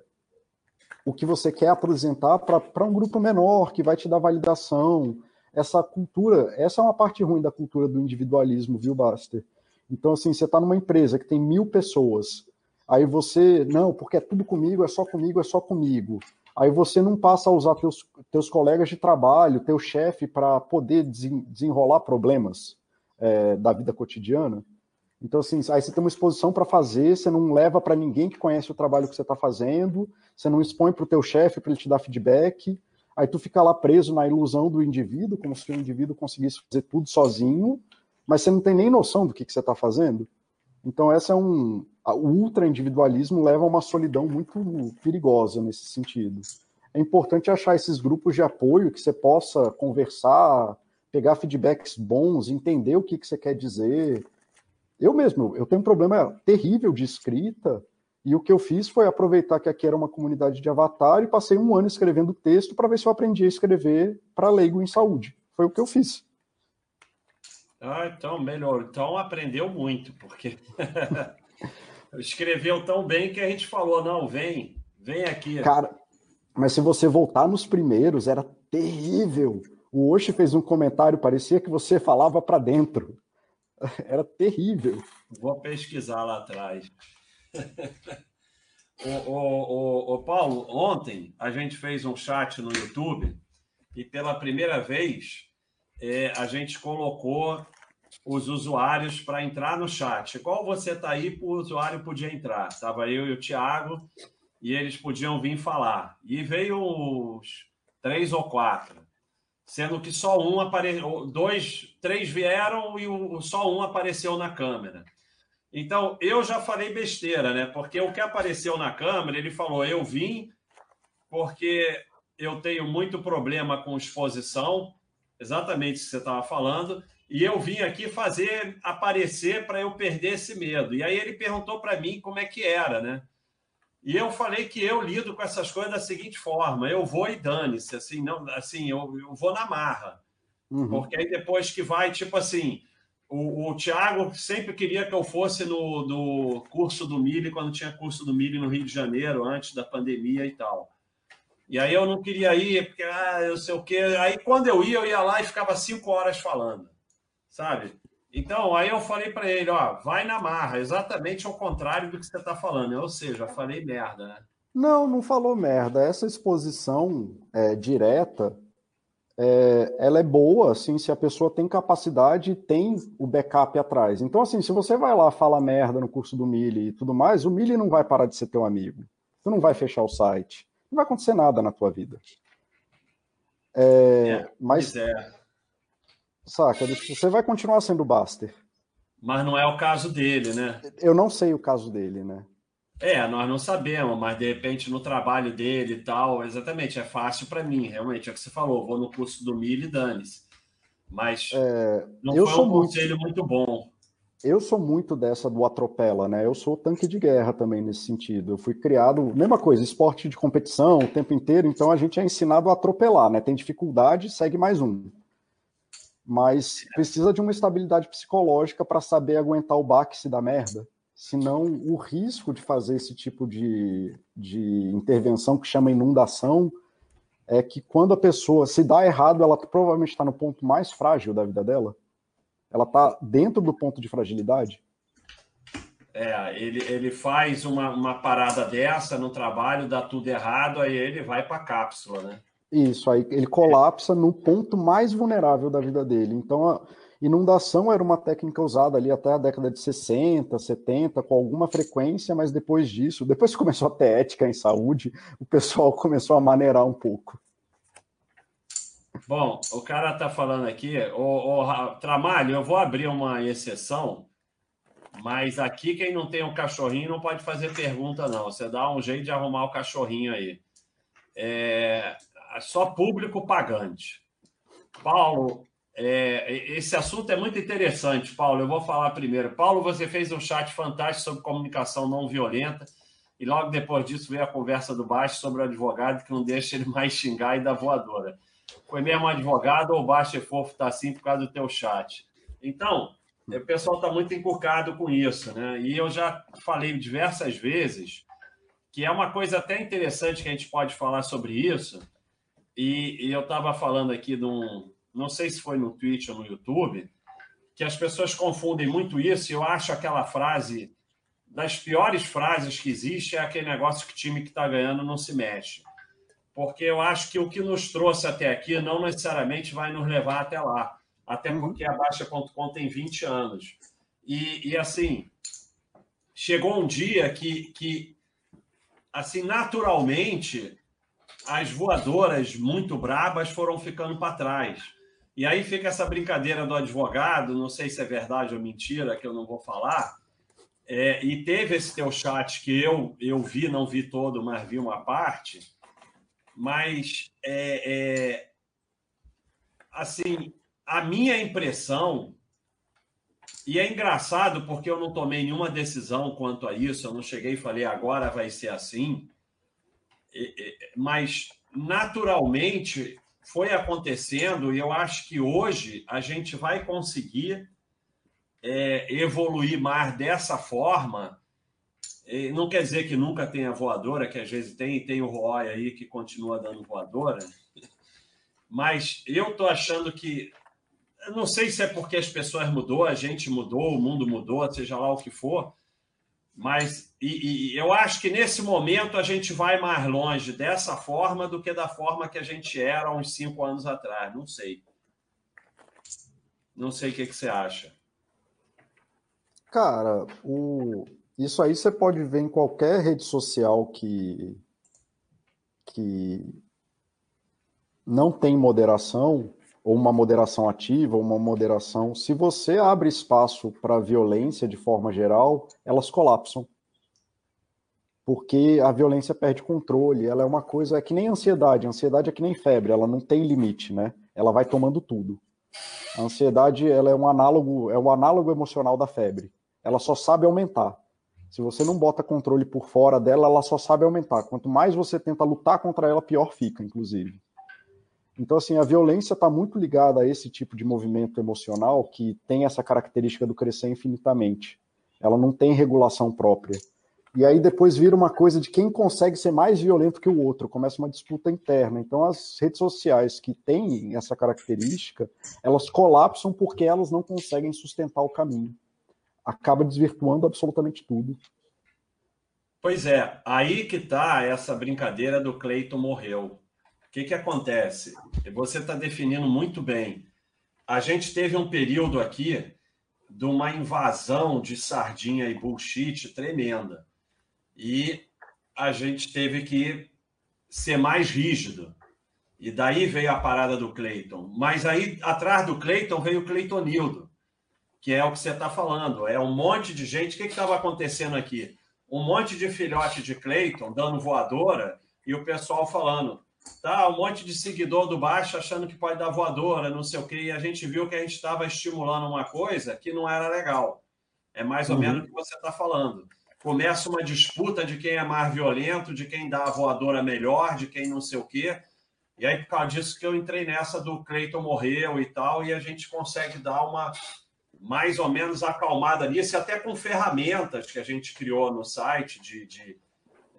o que você quer apresentar para um grupo menor, que vai te dar validação. Essa cultura, essa é uma parte ruim da cultura do individualismo, viu, Baster? Então, assim, você está numa empresa que tem mil pessoas, aí você, não, porque é tudo comigo, é só comigo, é só comigo. Aí você não passa a usar teus, teus colegas de trabalho, teu chefe, para poder desenrolar problemas é, da vida cotidiana. Então, assim, aí você tem uma exposição para fazer, você não leva para ninguém que conhece o trabalho que você está fazendo, você não expõe para o teu chefe para ele te dar feedback, aí tu fica lá preso na ilusão do indivíduo, como se o indivíduo conseguisse fazer tudo sozinho, mas você não tem nem noção do que, que você está fazendo. Então, essa é um. O ultra-individualismo leva a uma solidão muito perigosa nesse sentido. É importante achar esses grupos de apoio que você possa conversar, pegar feedbacks bons, entender o que, que você quer dizer eu mesmo, eu tenho um problema terrível de escrita, e o que eu fiz foi aproveitar que aqui era uma comunidade de avatar e passei um ano escrevendo texto para ver se eu aprendia a escrever para leigo em saúde. Foi o que eu fiz.
Ah, então, melhor. Então aprendeu muito, porque <laughs> escreveu tão bem que a gente falou: não, vem, vem aqui.
Cara, mas se você voltar nos primeiros, era terrível. O Oshi fez um comentário, parecia que você falava para dentro. <laughs> Era terrível.
Vou pesquisar lá atrás. o, o, o, Paulo, ontem a gente fez um chat no YouTube e pela primeira vez é, a gente colocou os usuários para entrar no chat. Igual você está aí, o usuário podia entrar. Estava eu e o Thiago e eles podiam vir falar. E veio uns três ou quatro sendo que só um apareceu, dois, três vieram e só um apareceu na câmera. Então, eu já falei besteira, né? Porque o que apareceu na câmera, ele falou: eu vim porque eu tenho muito problema com exposição, exatamente o que você estava falando, e eu vim aqui fazer aparecer para eu perder esse medo. E aí ele perguntou para mim como é que era, né? E eu falei que eu lido com essas coisas da seguinte forma: eu vou e dane-se, assim, não, assim, eu, eu vou na marra. Uhum. Porque aí depois que vai, tipo assim, o, o Tiago sempre queria que eu fosse no, no curso do Mili, quando tinha curso do Mili no Rio de Janeiro, antes da pandemia e tal. E aí eu não queria ir, porque, ah, eu sei o quê. Aí quando eu ia, eu ia lá e ficava cinco horas falando, sabe? Então, aí eu falei para ele, ó, vai na marra, exatamente ao contrário do que você está falando. Ou seja, falei merda, né?
Não, não falou merda. Essa exposição é, direta, é, ela é boa, assim, se a pessoa tem capacidade e tem o backup atrás. Então, assim, se você vai lá falar merda no curso do Mili e tudo mais, o Mili não vai parar de ser teu amigo. Tu não vai fechar o site. Não vai acontecer nada na tua vida. É, é, mas, é. Saca, você vai continuar sendo Buster.
Mas não é o caso dele, né?
Eu não sei o caso dele, né?
É, nós não sabemos, mas de repente no trabalho dele e tal, exatamente, é fácil para mim, realmente, é o que você falou, vou no curso do Mili e dane-se. Mas é, não foi um conselho muito... muito bom.
Eu sou muito dessa do atropela, né? Eu sou tanque de guerra também nesse sentido. Eu fui criado, mesma coisa, esporte de competição o tempo inteiro, então a gente é ensinado a atropelar, né? Tem dificuldade, segue mais um. Mas precisa de uma estabilidade psicológica para saber aguentar o baque se dá merda senão o risco de fazer esse tipo de, de intervenção que chama inundação é que quando a pessoa se dá errado, ela provavelmente está no ponto mais frágil da vida dela. Ela está dentro do ponto de fragilidade.
É, ele, ele faz uma, uma parada dessa no trabalho, dá tudo errado, aí ele vai para a cápsula, né?
Isso, aí ele colapsa no ponto mais vulnerável da vida dele. Então, a, Inundação era uma técnica usada ali até a década de 60, 70, com alguma frequência, mas depois disso, depois que começou a ter ética em saúde, o pessoal <laughs> começou a maneirar um pouco.
Bom, o cara está falando aqui, o, o, Tramalho, eu vou abrir uma exceção, mas aqui quem não tem um cachorrinho não pode fazer pergunta, não. Você dá um jeito de arrumar o cachorrinho aí. É, só público pagante. Paulo, é, esse assunto é muito interessante, Paulo. Eu vou falar primeiro. Paulo, você fez um chat fantástico sobre comunicação não violenta e logo depois disso veio a conversa do Baixo sobre o advogado que não deixa ele mais xingar e dar voadora. Foi mesmo advogado ou o Baixo é fofo está assim por causa do teu chat? Então, o pessoal está muito encucado com isso, né? E eu já falei diversas vezes que é uma coisa até interessante que a gente pode falar sobre isso. E, e eu estava falando aqui de um, não sei se foi no Twitch ou no YouTube, que as pessoas confundem muito isso. E eu acho aquela frase, das piores frases que existe, é aquele negócio que o time que está ganhando não se mexe. Porque eu acho que o que nos trouxe até aqui não necessariamente vai nos levar até lá. Até uhum. porque a Baixa.com tem 20 anos. E, e, assim, chegou um dia que, que assim, naturalmente, as voadoras muito brabas foram ficando para trás. E aí fica essa brincadeira do advogado, não sei se é verdade ou mentira, que eu não vou falar. É, e teve esse teu chat que eu, eu vi, não vi todo, mas vi uma parte. Mas, é, é, assim, a minha impressão, e é engraçado porque eu não tomei nenhuma decisão quanto a isso, eu não cheguei e falei agora vai ser assim, mas naturalmente foi acontecendo e eu acho que hoje a gente vai conseguir é, evoluir mais dessa forma. E não quer dizer que nunca tenha voadora, que às vezes tem, e tem o Roy aí que continua dando voadora, mas eu estou achando que. Não sei se é porque as pessoas mudou, a gente mudou, o mundo mudou, seja lá o que for, mas e, e, eu acho que nesse momento a gente vai mais longe dessa forma do que da forma que a gente era uns cinco anos atrás. Não sei. Não sei o que, que você acha.
Cara, o... isso aí você pode ver em qualquer rede social que, que não tem moderação ou uma moderação ativa, ou uma moderação, se você abre espaço para violência de forma geral, elas colapsam. Porque a violência perde controle, ela é uma coisa, é que nem ansiedade, a ansiedade é que nem febre, ela não tem limite, né? Ela vai tomando tudo. A ansiedade, ela é um análogo, é o análogo emocional da febre. Ela só sabe aumentar. Se você não bota controle por fora dela, ela só sabe aumentar. Quanto mais você tenta lutar contra ela, pior fica, inclusive. Então, assim, a violência está muito ligada a esse tipo de movimento emocional que tem essa característica do crescer infinitamente. Ela não tem regulação própria. E aí depois vira uma coisa de quem consegue ser mais violento que o outro, começa uma disputa interna. Então as redes sociais que têm essa característica, elas colapsam porque elas não conseguem sustentar o caminho. Acaba desvirtuando absolutamente tudo.
Pois é, aí que tá essa brincadeira do Cleiton morreu. Que, que acontece? Você está definindo muito bem. A gente teve um período aqui de uma invasão de sardinha e bullshit tremenda e a gente teve que ser mais rígido. E daí veio a parada do Cleiton. Mas aí, atrás do Cleiton, veio o Cleitonildo, que é o que você está falando. É um monte de gente. O que estava acontecendo aqui? Um monte de filhote de Cleiton dando voadora e o pessoal falando. Tá, um monte de seguidor do baixo achando que pode dar voadora, não sei o quê. E a gente viu que a gente estava estimulando uma coisa que não era legal. É mais ou uhum. menos o que você está falando começa uma disputa de quem é mais violento, de quem dá a voadora melhor, de quem não sei o quê. E aí, por causa disso que eu entrei nessa do Cleiton morreu e tal, e a gente consegue dar uma mais ou menos acalmada nisso, e até com ferramentas que a gente criou no site, de, de,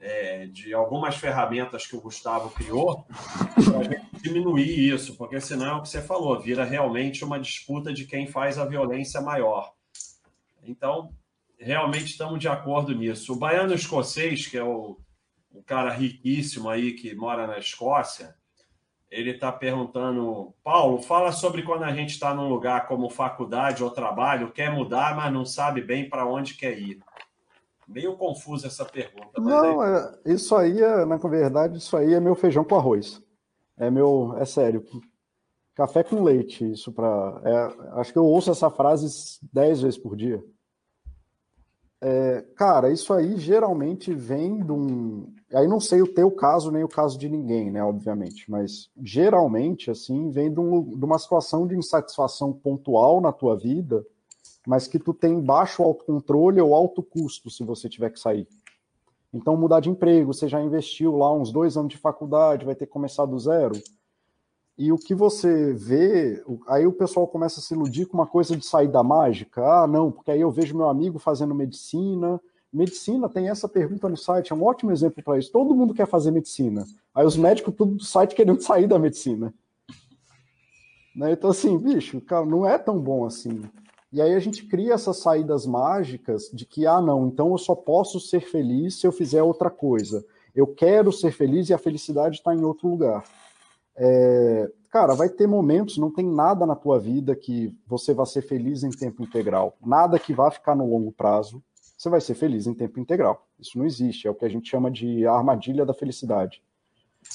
é, de algumas ferramentas que o Gustavo criou, para diminuir isso, porque senão é o que você falou, vira realmente uma disputa de quem faz a violência maior. Então, realmente estamos de acordo nisso. O baiano escocês, que é o, o cara riquíssimo aí que mora na Escócia, ele está perguntando, Paulo, fala sobre quando a gente está num lugar como faculdade ou trabalho, quer mudar, mas não sabe bem para onde quer ir. Meio confusa essa pergunta.
Não, aí... é, isso aí, é, na verdade, isso aí é meu feijão com arroz. É meu, é sério. Café com leite, isso para. É, acho que eu ouço essa frase dez vezes por dia. É, cara, isso aí geralmente vem de um. Aí não sei o teu caso nem o caso de ninguém, né? Obviamente, mas geralmente, assim, vem de, um, de uma situação de insatisfação pontual na tua vida, mas que tu tem baixo autocontrole ou alto custo se você tiver que sair. Então, mudar de emprego, você já investiu lá uns dois anos de faculdade, vai ter que começar do zero e o que você vê, aí o pessoal começa a se iludir com uma coisa de sair da mágica. Ah, não, porque aí eu vejo meu amigo fazendo medicina. Medicina tem essa pergunta no site, é um ótimo exemplo para isso. Todo mundo quer fazer medicina. Aí os médicos, tudo do site querendo sair da medicina. Né? Então, assim, bicho, cara, não é tão bom assim. E aí a gente cria essas saídas mágicas de que, ah, não, então eu só posso ser feliz se eu fizer outra coisa. Eu quero ser feliz e a felicidade está em outro lugar. É, cara, vai ter momentos, não tem nada na tua vida que você vai ser feliz em tempo integral, nada que vá ficar no longo prazo, você vai ser feliz em tempo integral. Isso não existe, é o que a gente chama de armadilha da felicidade.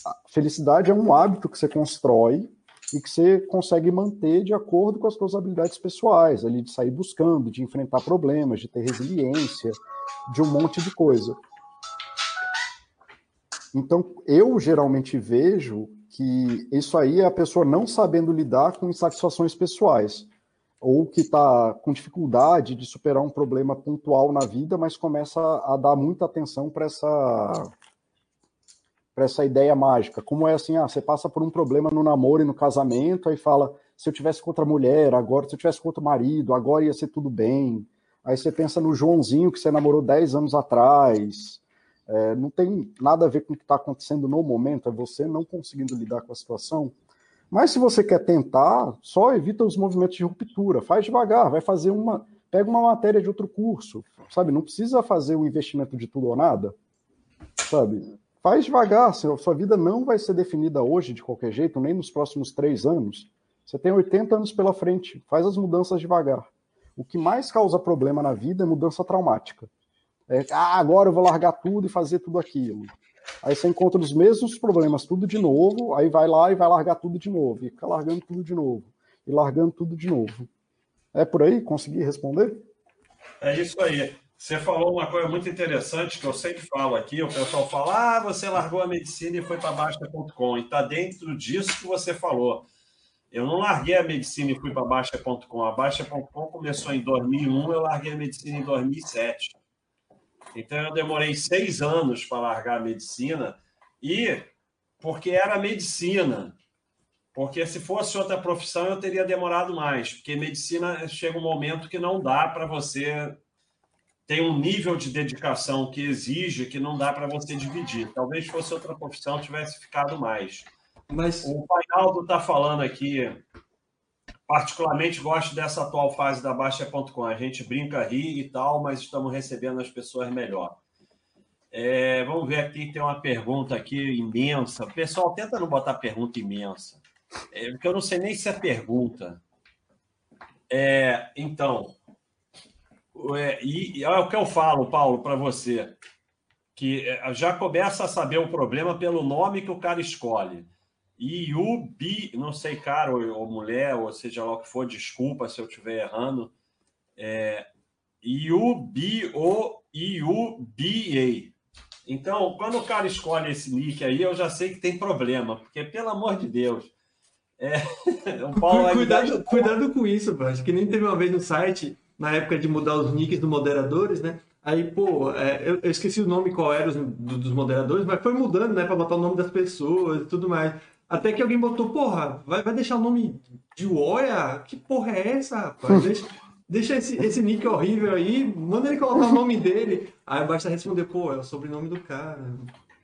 A felicidade é um hábito que você constrói e que você consegue manter de acordo com as suas habilidades pessoais, ali de sair buscando, de enfrentar problemas, de ter resiliência, de um monte de coisa. Então, eu geralmente vejo que isso aí é a pessoa não sabendo lidar com insatisfações pessoais, ou que está com dificuldade de superar um problema pontual na vida, mas começa a dar muita atenção para essa para essa ideia mágica. Como é assim, ah, você passa por um problema no namoro e no casamento, aí fala, se eu tivesse com outra mulher, agora, se eu tivesse com outro marido, agora ia ser tudo bem. Aí você pensa no Joãozinho que você namorou 10 anos atrás, é, não tem nada a ver com o que está acontecendo no momento, é você não conseguindo lidar com a situação. Mas se você quer tentar, só evita os movimentos de ruptura, faz devagar, vai fazer uma. Pega uma matéria de outro curso, sabe? Não precisa fazer o investimento de tudo ou nada, sabe? Faz devagar, sua vida não vai ser definida hoje de qualquer jeito, nem nos próximos três anos. Você tem 80 anos pela frente, faz as mudanças devagar. O que mais causa problema na vida é mudança traumática. É, ah, agora eu vou largar tudo e fazer tudo aquilo. Aí você encontra os mesmos problemas, tudo de novo, aí vai lá e vai largar tudo de novo, e fica largando tudo de novo, e largando tudo de novo. É por aí? Consegui responder?
É isso aí. Você falou uma coisa muito interessante que eu sempre falo aqui. O pessoal fala: ah, você largou a medicina e foi para Baixa.com. E está dentro disso que você falou. Eu não larguei a medicina e fui para Baixa.com. A Baixa.com começou em 2001, eu larguei a medicina em 2007. Então eu demorei seis anos para largar a medicina e porque era medicina. Porque se fosse outra profissão eu teria demorado mais, porque medicina chega um momento que não dá para você tem um nível de dedicação que exige que não dá para você dividir. Talvez fosse outra profissão tivesse ficado mais. Mas o Painaldo está falando aqui, particularmente gosto dessa atual fase da Baixa.com. A gente brinca, ri e tal, mas estamos recebendo as pessoas melhor. É, vamos ver aqui, tem uma pergunta aqui imensa. Pessoal, tenta não botar pergunta imensa, é, porque eu não sei nem se é pergunta. É, então, é, e, e é o que eu falo, Paulo, para você, que é, já começa a saber o problema pelo nome que o cara escolhe. Iubi, não sei, cara ou, ou, mulher, ou seja lá o que for, desculpa se eu estiver errando. É, Iubi ou Iuba. Então, quando o cara escolhe esse nick aí, eu já sei que tem problema, porque, pelo amor de Deus. É, <laughs>
o Paulo cuidado, cuidado com isso, acho que nem teve uma vez no site na época de mudar os nicks dos moderadores, né? Aí, pô, é, eu, eu, esqueci o nome qual era os, do, dos moderadores, mas foi mudando, né? Pra botar o nome das pessoas e tudo mais. Até que alguém botou, porra, vai, vai deixar o nome de Oia? Que porra é essa, rapaz? <laughs> Deixa, deixa esse, esse nick horrível aí, manda ele colocar o nome dele. Aí basta responder, pô, é o sobrenome do cara.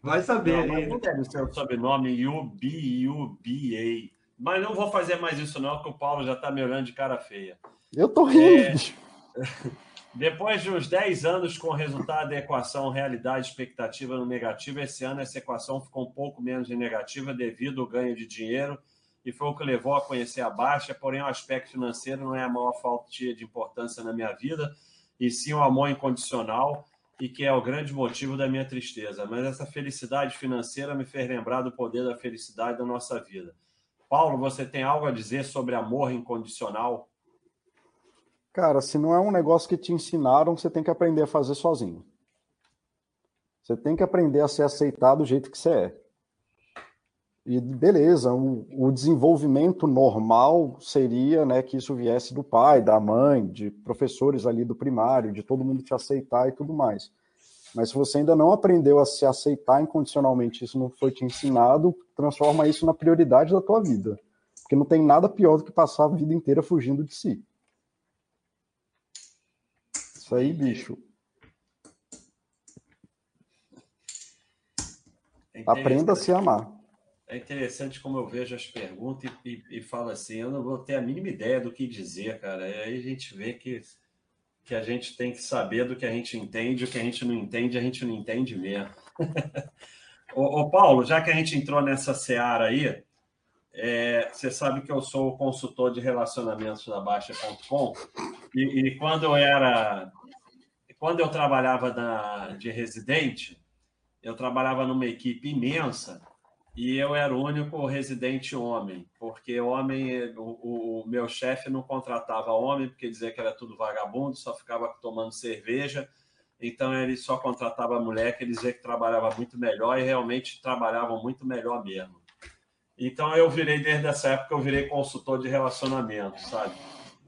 Vai saber.
Não, mas não deve ser o sobrenome UB, UBA. Mas não vou fazer mais isso não, que o Paulo já tá me olhando de cara feia.
Eu tô rindo, é...
Depois de uns 10 anos com o resultado da equação realidade expectativa no negativo, esse ano essa equação ficou um pouco menos de negativa devido ao ganho de dinheiro e foi o que levou a conhecer a baixa, porém o aspecto financeiro não é a maior falta de importância na minha vida, e sim o amor incondicional, e que é o grande motivo da minha tristeza. Mas essa felicidade financeira me fez lembrar do poder da felicidade da nossa vida. Paulo, você tem algo a dizer sobre amor incondicional?
Cara, se não é um negócio que te ensinaram, você tem que aprender a fazer sozinho. Você tem que aprender a se aceitar do jeito que você é. E beleza, o, o, desenvolvimento normal seria né, que isso viesse do pai, da mãe, de professores ali do primário, de todo mundo te aceitar e tudo mais. Mas se você ainda não aprendeu a se aceitar incondicionalmente, isso não foi te ensinado, transforma isso na prioridade da tua vida. Porque não tem nada pior do que passar a vida inteira fugindo de si. Isso aí, bicho. É Aprenda a se amar.
É interessante como eu vejo as perguntas e, e, e, falo assim, eu não vou ter a mínima ideia do que dizer, cara. E aí a gente vê que, que a gente tem que saber do que a gente entende, o que a gente não entende, a gente não entende mesmo. <laughs> ô, ô, Paulo, já que a gente entrou nessa seara aí, é, você sabe que eu sou consultor de relacionamentos da Baixa.com e, e, quando eu era, quando eu trabalhava na, de residente, eu trabalhava numa equipe imensa e eu era o único residente homem, porque homem, o, o meu chefe não contratava homem porque dizia que era tudo vagabundo, só ficava tomando cerveja. Então ele só contratava mulher que dizia que trabalhava muito melhor e realmente trabalhavam muito melhor mesmo. Então eu virei, desde essa época, eu virei consultor de relacionamento, sabe?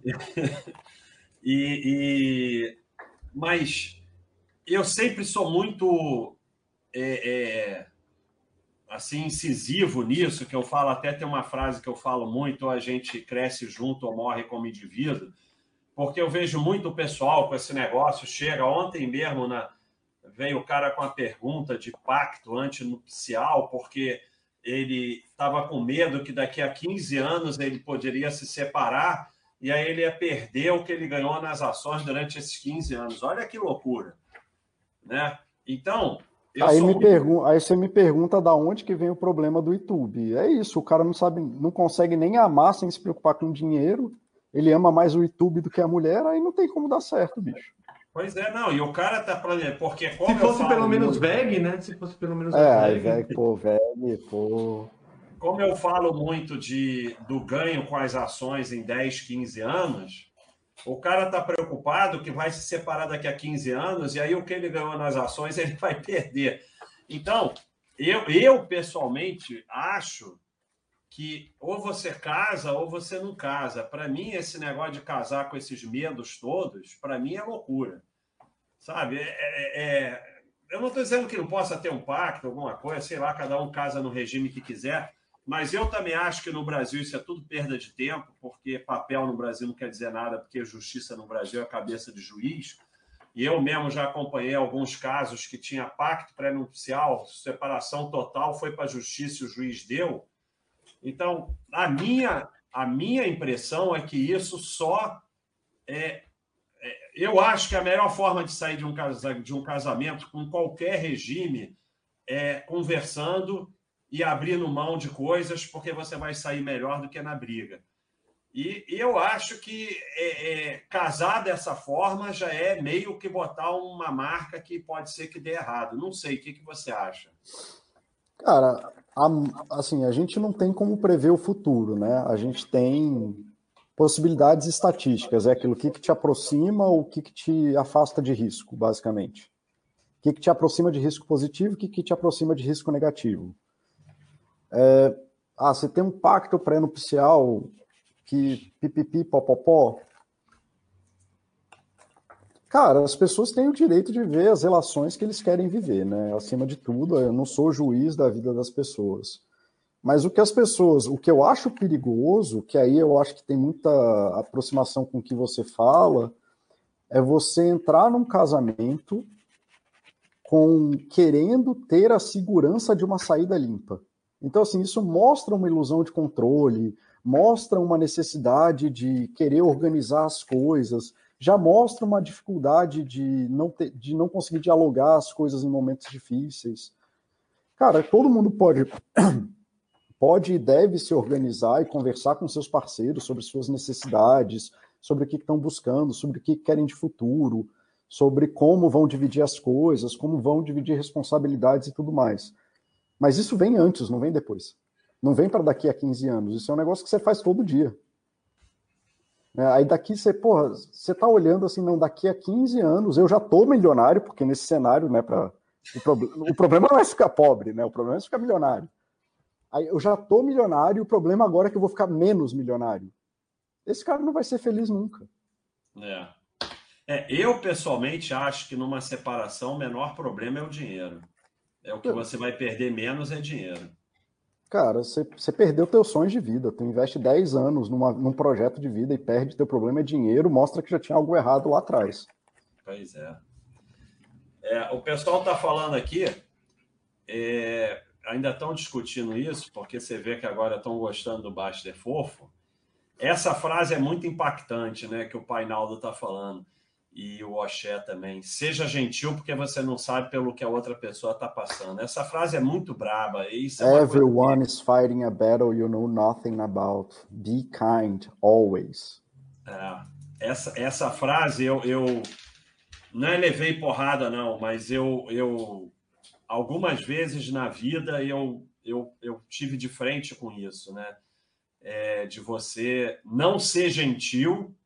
<laughs> e, e, mas eu sempre sou muito é, é, assim incisivo nisso, que eu falo, até tem uma frase que eu falo muito, a gente cresce junto ou morre como indivíduo, porque eu vejo muito pessoal com esse negócio, chega ontem mesmo na veio o cara com a pergunta de pacto antinupcial, porque ele estava com medo que daqui a 15 anos ele poderia se separar e aí ele ia perder o que ele ganhou nas ações durante esses 15 anos. Olha que loucura, né? Então,
aí, me pergun aí você me pergunta da onde que vem o problema do YouTube. É isso, o cara não sabe, não consegue nem amar sem se preocupar com dinheiro. Ele ama mais o YouTube do que a mulher, aí não tem como dar certo, bicho.
Pois é, não, e o cara tá planejando, porque
como Se fosse pelo menos VEG, né? Se fosse pelo menos
É, aí VEG, pô, VEG, pô.
Como eu falo muito de, do ganho com as ações em 10, 15 anos, o cara tá preocupado que vai se separar daqui a 15 anos e aí o que ele ganhou nas ações ele vai perder. Então, eu, eu pessoalmente acho que ou você casa ou você não casa. Para mim, esse negócio de casar com esses medos todos, para mim é loucura Sabe? É, é, é eu não estou dizendo que não possa ter um pacto, alguma coisa, sei lá, cada um casa no regime que quiser, mas eu também acho que no Brasil isso é tudo perda de tempo, porque papel no Brasil não quer dizer nada, porque justiça no Brasil é a cabeça de juiz. E eu mesmo já acompanhei alguns casos que tinha pacto pré-nupcial, separação total, foi para a justiça e o juiz deu. Então, a minha, a minha impressão é que isso só é, é, eu acho que a melhor forma de sair de um, de um casamento com qualquer regime é conversando e abrindo mão de coisas, porque você vai sair melhor do que na briga. E eu acho que é, é, casar dessa forma já é meio que botar uma marca que pode ser que dê errado. Não sei, o que, que você acha?
Cara, a, assim, a gente não tem como prever o futuro, né? A gente tem possibilidades estatísticas, é aquilo que, que te aproxima ou o que, que te afasta de risco, basicamente. O que, que te aproxima de risco positivo, o que, que te aproxima de risco negativo. É, ah, você tem um pacto pré-nupcial que pipipi, popopó. Cara, as pessoas têm o direito de ver as relações que eles querem viver, né? Acima de tudo, eu não sou juiz da vida das pessoas. Mas o que as pessoas, o que eu acho perigoso, que aí eu acho que tem muita aproximação com o que você fala, é você entrar num casamento com querendo ter a segurança de uma saída limpa. Então, assim, isso mostra uma ilusão de controle, mostra uma necessidade de querer organizar as coisas, já mostra uma dificuldade de não, ter, de não conseguir dialogar as coisas em momentos difíceis. Cara, todo mundo pode, <clears throat> pode e deve se organizar e conversar com seus parceiros sobre suas necessidades, sobre o que estão buscando, sobre o que querem de futuro, sobre como vão dividir as coisas, como vão dividir responsabilidades e tudo mais. Mas isso vem antes, não vem depois. Não vem para daqui a 15 anos. Isso é um negócio que você faz todo dia. É, aí daqui você, porra, você tá olhando assim, não, daqui a 15 anos eu já tô milionário, porque nesse cenário, né, para o, pro... o problema não é ficar pobre, né? O problema é ficar milionário. Aí eu já tô milionário, e o problema agora é que eu vou ficar menos milionário. Esse cara não vai ser feliz nunca.
É. é eu pessoalmente acho que numa separação o menor problema é o dinheiro. É o que você vai perder menos é dinheiro.
Cara, você, você perdeu teus sonhos de vida. Tu investe 10 anos numa, num projeto de vida e perde teu problema é dinheiro, mostra que já tinha algo errado lá atrás.
Pois é. é o pessoal está falando aqui, é, ainda estão discutindo isso, porque você vê que agora estão gostando do Baster Fofo. Essa frase é muito impactante, né? Que o Painaldo está falando e o Oxé também. Seja gentil porque você não sabe pelo que a outra pessoa está passando. Essa frase é muito braba. Isso
é Everyone is fighting a battle you know nothing about. Be kind always.
É, essa, essa frase eu, eu não é levei porrada não, mas eu, eu algumas vezes na vida eu, eu, eu tive de frente com isso, né? É, de você não ser gentil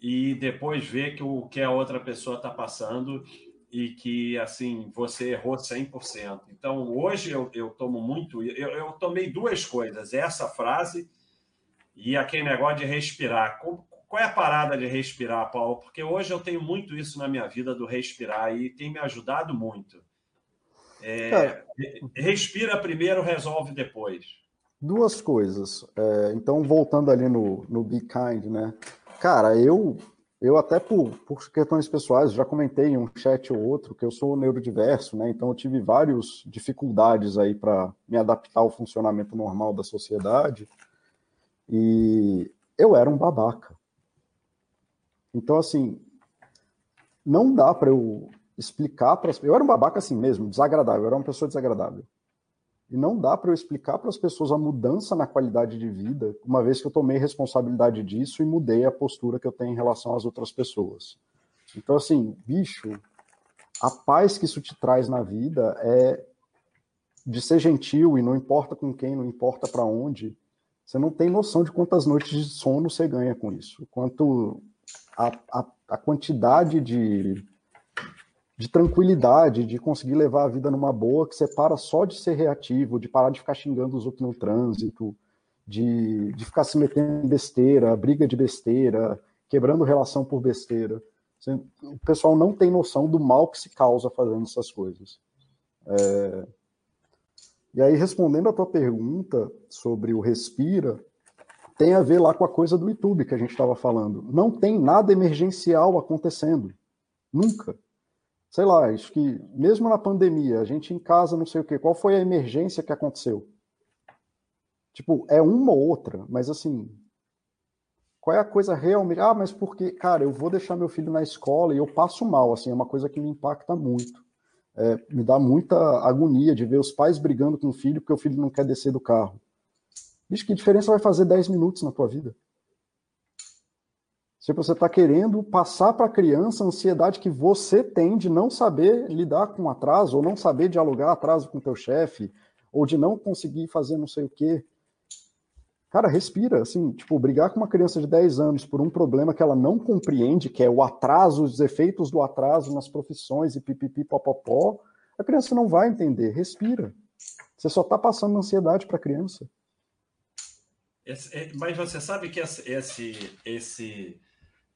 e depois ver que o que a outra pessoa está passando e que assim você errou 100%. Então hoje eu, eu tomo muito, eu, eu tomei duas coisas, essa frase e aquele negócio de respirar. Qual é a parada de respirar, Paulo? Porque hoje eu tenho muito isso na minha vida do respirar e tem me ajudado muito. É, respira primeiro, resolve depois.
Duas coisas. É, então, voltando ali no, no Be Kind, né? Cara, eu, eu até por, por questões pessoais, já comentei em um chat ou outro que eu sou neurodiverso, né? Então eu tive várias dificuldades aí para me adaptar ao funcionamento normal da sociedade. E eu era um babaca. Então, assim, não dá para eu explicar para Eu era um babaca assim mesmo, desagradável, eu era uma pessoa desagradável. E não dá para eu explicar para as pessoas a mudança na qualidade de vida, uma vez que eu tomei responsabilidade disso e mudei a postura que eu tenho em relação às outras pessoas. Então, assim, bicho, a paz que isso te traz na vida é de ser gentil e não importa com quem, não importa para onde. Você não tem noção de quantas noites de sono você ganha com isso. Quanto a, a, a quantidade de de tranquilidade, de conseguir levar a vida numa boa, que você para só de ser reativo, de parar de ficar xingando os outros no trânsito, de, de ficar se metendo em besteira, briga de besteira, quebrando relação por besteira. O pessoal não tem noção do mal que se causa fazendo essas coisas. É... E aí, respondendo a tua pergunta sobre o respira, tem a ver lá com a coisa do YouTube que a gente estava falando. Não tem nada emergencial acontecendo. Nunca. Sei lá, acho que mesmo na pandemia, a gente em casa, não sei o quê, qual foi a emergência que aconteceu? Tipo, é uma ou outra, mas assim, qual é a coisa realmente? Ah, mas porque, cara, eu vou deixar meu filho na escola e eu passo mal, assim, é uma coisa que me impacta muito. É, me dá muita agonia de ver os pais brigando com o filho porque o filho não quer descer do carro. Bicho, que diferença vai fazer 10 minutos na tua vida? Se você está querendo passar para a criança a ansiedade que você tem de não saber lidar com atraso, ou não saber dialogar atraso com teu chefe, ou de não conseguir fazer não sei o quê. Cara, respira, assim, tipo, brigar com uma criança de 10 anos por um problema que ela não compreende, que é o atraso, os efeitos do atraso nas profissões e pipipi popopó, a criança não vai entender. Respira. Você só está passando ansiedade para a criança.
É, mas você sabe que esse, esse,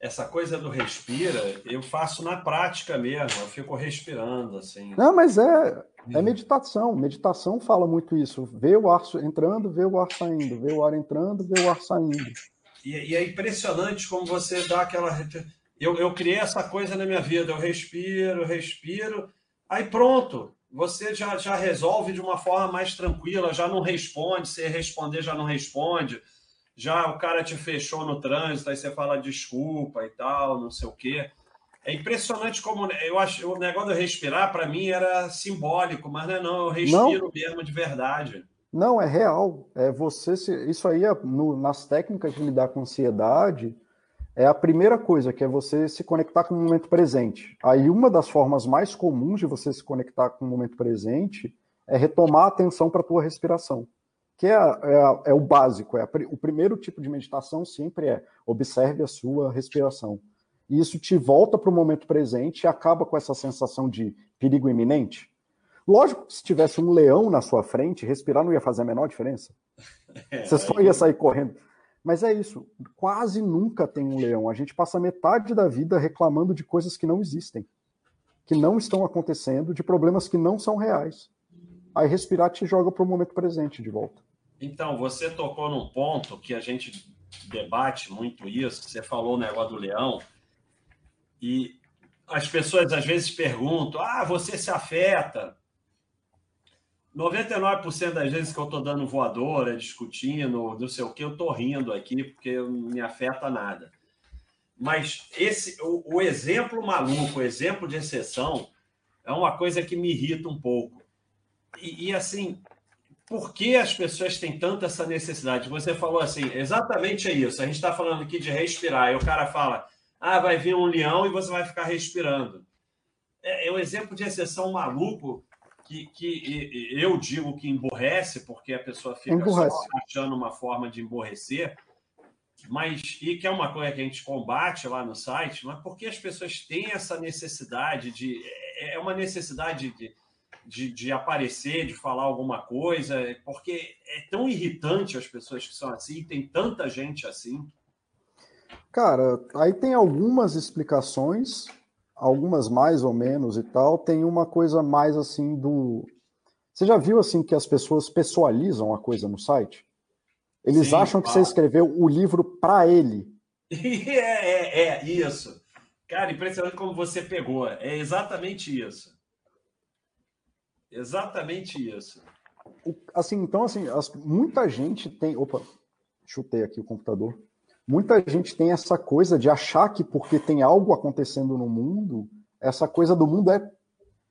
essa coisa do respira, eu faço na prática mesmo, eu fico respirando, assim.
Não, mas é, é meditação. Meditação fala muito isso. Vê o ar entrando, vê o ar saindo, vê o ar entrando, vê o ar saindo.
E, e é impressionante como você dá aquela. Eu, eu criei essa coisa na minha vida. Eu respiro, respiro, aí pronto. Você já, já resolve de uma forma mais tranquila, já não responde. Se responder, já não responde. Já o cara te fechou no trânsito, aí você fala desculpa e tal, não sei o quê. É impressionante como eu acho o negócio de respirar para mim era simbólico, mas não é não, eu respiro não. mesmo de verdade.
Não, é real. É você se, isso aí é, no, nas técnicas de lidar com ansiedade é a primeira coisa que é você se conectar com o momento presente. Aí uma das formas mais comuns de você se conectar com o momento presente é retomar a atenção para a tua respiração, que é, é, é o básico. É o primeiro tipo de meditação sempre é observe a sua respiração e isso te volta para o momento presente e acaba com essa sensação de perigo iminente. Lógico que se tivesse um leão na sua frente, respirar não ia fazer a menor diferença. <laughs> É, Você só ia sair correndo. Mas é isso, quase nunca tem um leão. A gente passa metade da vida reclamando de coisas que não existem, que não estão acontecendo, de problemas que não são reais. Aí respirar te joga para o momento presente de volta.
Então, você tocou num ponto que a gente debate muito isso. Você falou o negócio do leão. E as pessoas às vezes perguntam: ah, você se afeta? 99% das vezes que eu estou dando voadora, discutindo, não sei o que, eu estou rindo aqui porque não me afeta nada. Mas esse, o, o, exemplo maluco, o exemplo de exceção, é uma coisa que me irrita um pouco. E, e assim, por que as pessoas têm tanta essa necessidade? Você falou assim, exatamente é isso. A gente está falando aqui de respirar, e o cara fala, ah, vai vir um leão e você vai ficar respirando. É, é um exemplo de exceção maluco que, que eu digo que emborrece, porque a pessoa fica achando uma forma de emborrecer, mas e que é uma coisa que a gente combate lá no site, mas porque as pessoas têm essa necessidade de. É, é uma necessidade de, de, de, aparecer, de falar alguma coisa, porque é tão irritante as pessoas que são assim, tem tanta gente assim.
Cara, aí tem algumas explicações, algumas mais ou menos e tal. Tem uma coisa mais assim do. Você já viu assim que as pessoas pessoalizam a coisa no site? Eles Sim, acham que você escreveu o livro para ele. <laughs>
É, é, é, isso. Cara, impressionante como você pegou. É exatamente isso. Exatamente isso.
Assim, então, assim, as, muita gente tem. Opa, chutei aqui o computador muita gente tem essa coisa de achar que porque tem algo acontecendo no mundo, essa coisa do mundo é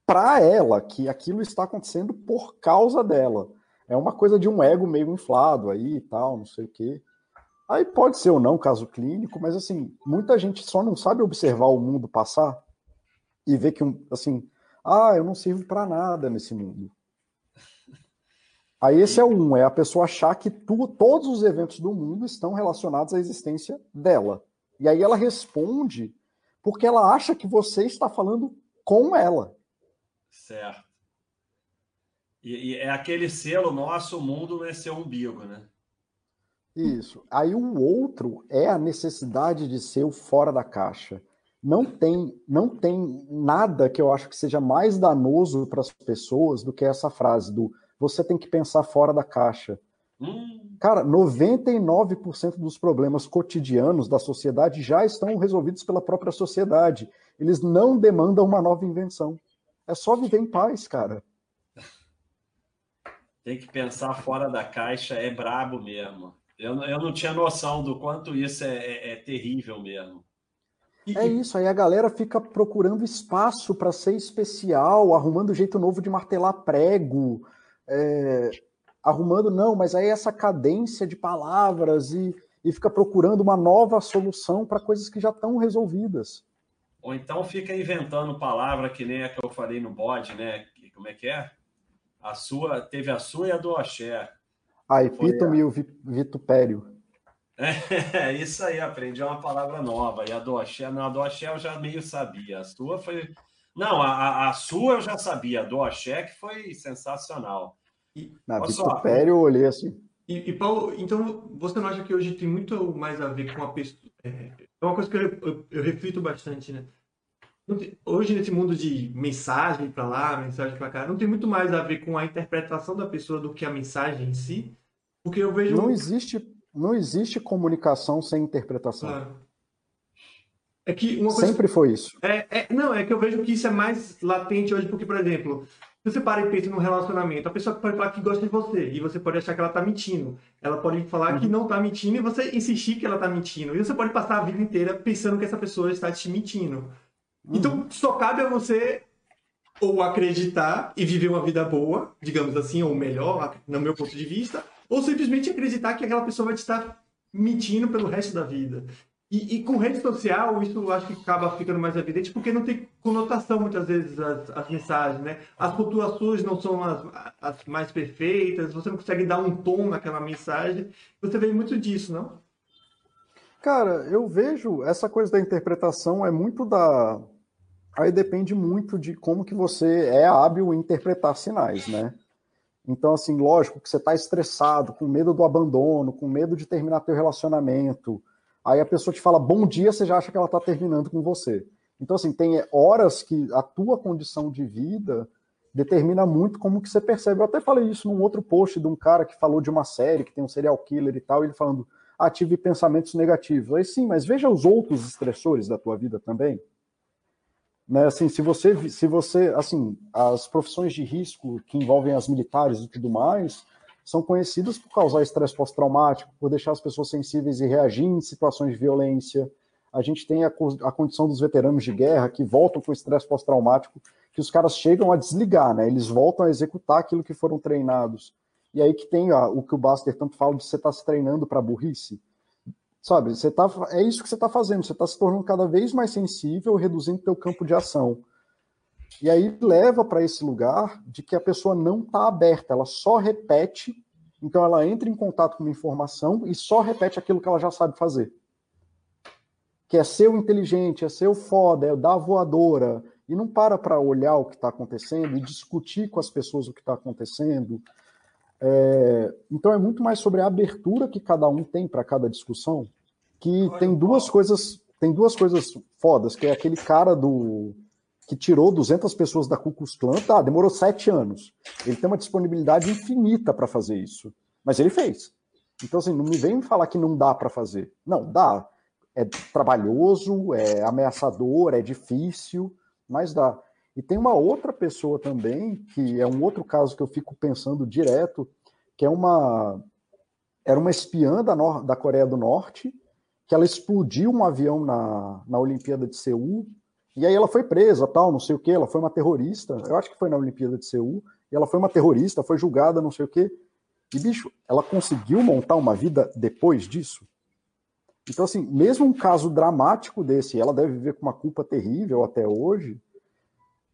para ela, que aquilo está acontecendo por causa dela. É uma coisa de um ego meio inflado aí e tal, não sei o quê. Aí pode ser ou não caso clínico, mas assim, muita gente só não sabe observar o mundo passar e ver que, assim, ah, eu não sirvo para nada nesse mundo. Aí esse é um, é a pessoa achar que tu, todos os eventos do mundo estão relacionados à existência dela. E aí ela responde porque ela acha que você está falando com ela.
Certo. E, e é aquele selo nosso, o mundo é seu umbigo, né?
Isso. Aí o outro é a necessidade de ser o fora da caixa, não tem, não tem nada que eu acho que seja mais danoso para as pessoas do que essa frase do você tem que pensar fora da caixa. Hum. Cara, 99% dos problemas cotidianos da sociedade já estão resolvidos pela própria sociedade. Eles não demandam uma nova invenção. É só viver em paz, cara.
Tem que pensar fora da caixa, é brabo mesmo. Eu, eu não tinha noção do quanto isso é, é, é terrível mesmo.
É isso, aí a galera fica procurando espaço para ser especial, arrumando jeito novo de martelar prego, é, arrumando, não, mas aí essa cadência de palavras e, e fica procurando uma nova solução para coisas que já estão resolvidas.
Ou então fica inventando palavra que nem a que eu falei no bode, né? Como é que é? A sua, teve a sua e a do Axé.
A epítome e o vitupério. <laughs>
É, isso aí, aprendi uma palavra nova. E a do Axé, não, a do Axé eu já meio sabia. A sua foi. Não, a, a sua eu já sabia. A do Axé que foi sensacional.
E, Na Vitupério eu olhei assim.
E, e, Paulo, então você não acha que hoje tem muito mais a ver com a pessoa. É, é uma coisa que eu, eu, eu reflito bastante, né? Hoje, nesse mundo de mensagem para lá, mensagem para cá, não tem muito mais a ver com a interpretação da pessoa do que a mensagem em si? Porque eu vejo.
Não existe não existe comunicação sem interpretação. Claro.
É que
coisa... Sempre foi isso.
É, é, não, é que eu vejo que isso é mais latente hoje, porque, por exemplo, se você para e pensa num relacionamento, a pessoa pode falar que gosta de você e você pode achar que ela tá mentindo. Ela pode falar uhum. que não tá mentindo e você insistir que ela tá mentindo. E você pode passar a vida inteira pensando que essa pessoa está te mentindo. Uhum. Então, só cabe a você ou acreditar e viver uma vida boa, digamos assim, ou melhor, no meu ponto de vista, ou simplesmente acreditar que aquela pessoa vai te estar mentindo pelo resto da vida. E, e, com rede social, isso acho que acaba ficando mais evidente, porque não tem conotação muitas vezes as, as mensagens, né? As pontuações não são as, as, mais perfeitas, você não consegue dar um tom naquela mensagem. Você vê muito disso, não?
Cara, eu vejo essa coisa da interpretação é muito da. Aí depende muito de como que você é hábil em interpretar sinais, né? Então, assim, lógico que você está estressado, com medo do abandono, com medo de terminar teu relacionamento. Aí a pessoa te fala bom dia, você já acha que ela está terminando com você. Então, assim, tem horas que a tua condição de vida determina muito como que você percebe. Eu até falei isso num outro post de um cara que falou de uma série que tem um serial killer e tal, ele falando, ah, tive pensamentos negativos. Aí sim, mas veja os outros estressores da tua vida também. Né, assim, se você, se você, assim, as profissões de risco que envolvem as militares e tudo mais são conhecidas por causar estresse pós-traumático, por deixar as pessoas sensíveis e reagir em situações de violência. A gente tem a, a condição dos veteranos de guerra que voltam com estresse pós-traumático, que os caras chegam a desligar, né? Eles voltam a executar aquilo que foram treinados. E aí que tem ó, o que o Buster tanto fala de você estar tá se treinando para burrice. Sabe, você tá, é isso que você está fazendo, você está se tornando cada vez mais sensível, reduzindo teu campo de ação. E aí leva para esse lugar de que a pessoa não está aberta, ela só repete, então ela entra em contato com uma informação e só repete aquilo que ela já sabe fazer. Que é ser o inteligente, é ser o foda, é dar voadora, e não para para olhar o que está acontecendo e discutir com as pessoas o que está acontecendo, é, então é muito mais sobre a abertura que cada um tem para cada discussão, que tem duas coisas, tem duas coisas fodas, que é aquele cara do que tirou 200 pessoas da Ku Klux Klan, tá, demorou sete anos. Ele tem uma disponibilidade infinita para fazer isso, mas ele fez. Então assim, não me vem falar que não dá para fazer. Não, dá. É trabalhoso, é ameaçador, é difícil, mas dá. E tem uma outra pessoa também, que é um outro caso que eu fico pensando direto, que é uma. Era uma espiã da, Nor da Coreia do Norte, que ela explodiu um avião na, na Olimpíada de Seul, e aí ela foi presa, tal, não sei o que, ela foi uma terrorista, eu acho que foi na Olimpíada de Seul, e ela foi uma terrorista, foi julgada, não sei o que. E, bicho, ela conseguiu montar uma vida depois disso? Então, assim, mesmo um caso dramático desse, ela deve viver com uma culpa terrível até hoje,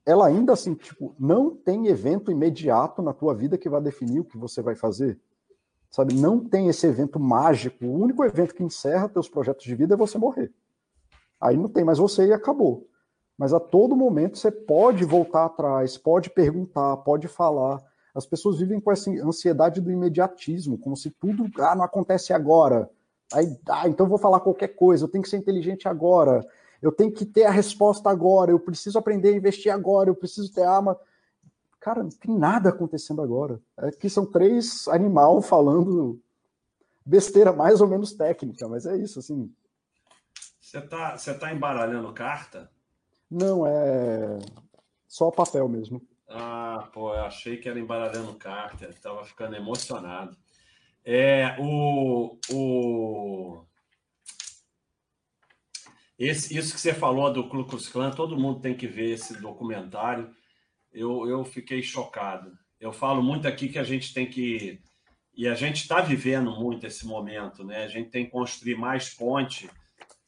ela ainda assim, tipo, não tem evento imediato na tua vida que vai definir o que você vai fazer. Sabe, não tem esse evento mágico. O único evento que encerra teus projetos de vida é você morrer. Aí não tem mais você e acabou. Mas a todo momento você pode voltar atrás, pode perguntar, pode falar. As pessoas vivem com essa ansiedade do imediatismo, como se tudo ah, não acontece agora. Aí, ah, então vou falar qualquer coisa, eu tenho que ser inteligente agora. Eu tenho que ter a resposta agora, eu preciso aprender a investir agora, eu preciso ter arma. Cara, não tem nada acontecendo agora. Aqui são três animal falando besteira mais ou menos técnica, mas é isso, assim.
Você tá, você tá embaralhando carta?
Não, é só papel mesmo.
Ah, pô, eu achei que era embaralhando carta, estava ficando emocionado. É, o, o... Esse, isso que você falou do Ku Klux Klan, todo mundo tem que ver esse documentário. Eu, eu fiquei chocado. Eu falo muito aqui que a gente tem que. E a gente está vivendo muito esse momento, né? A gente tem que construir mais ponte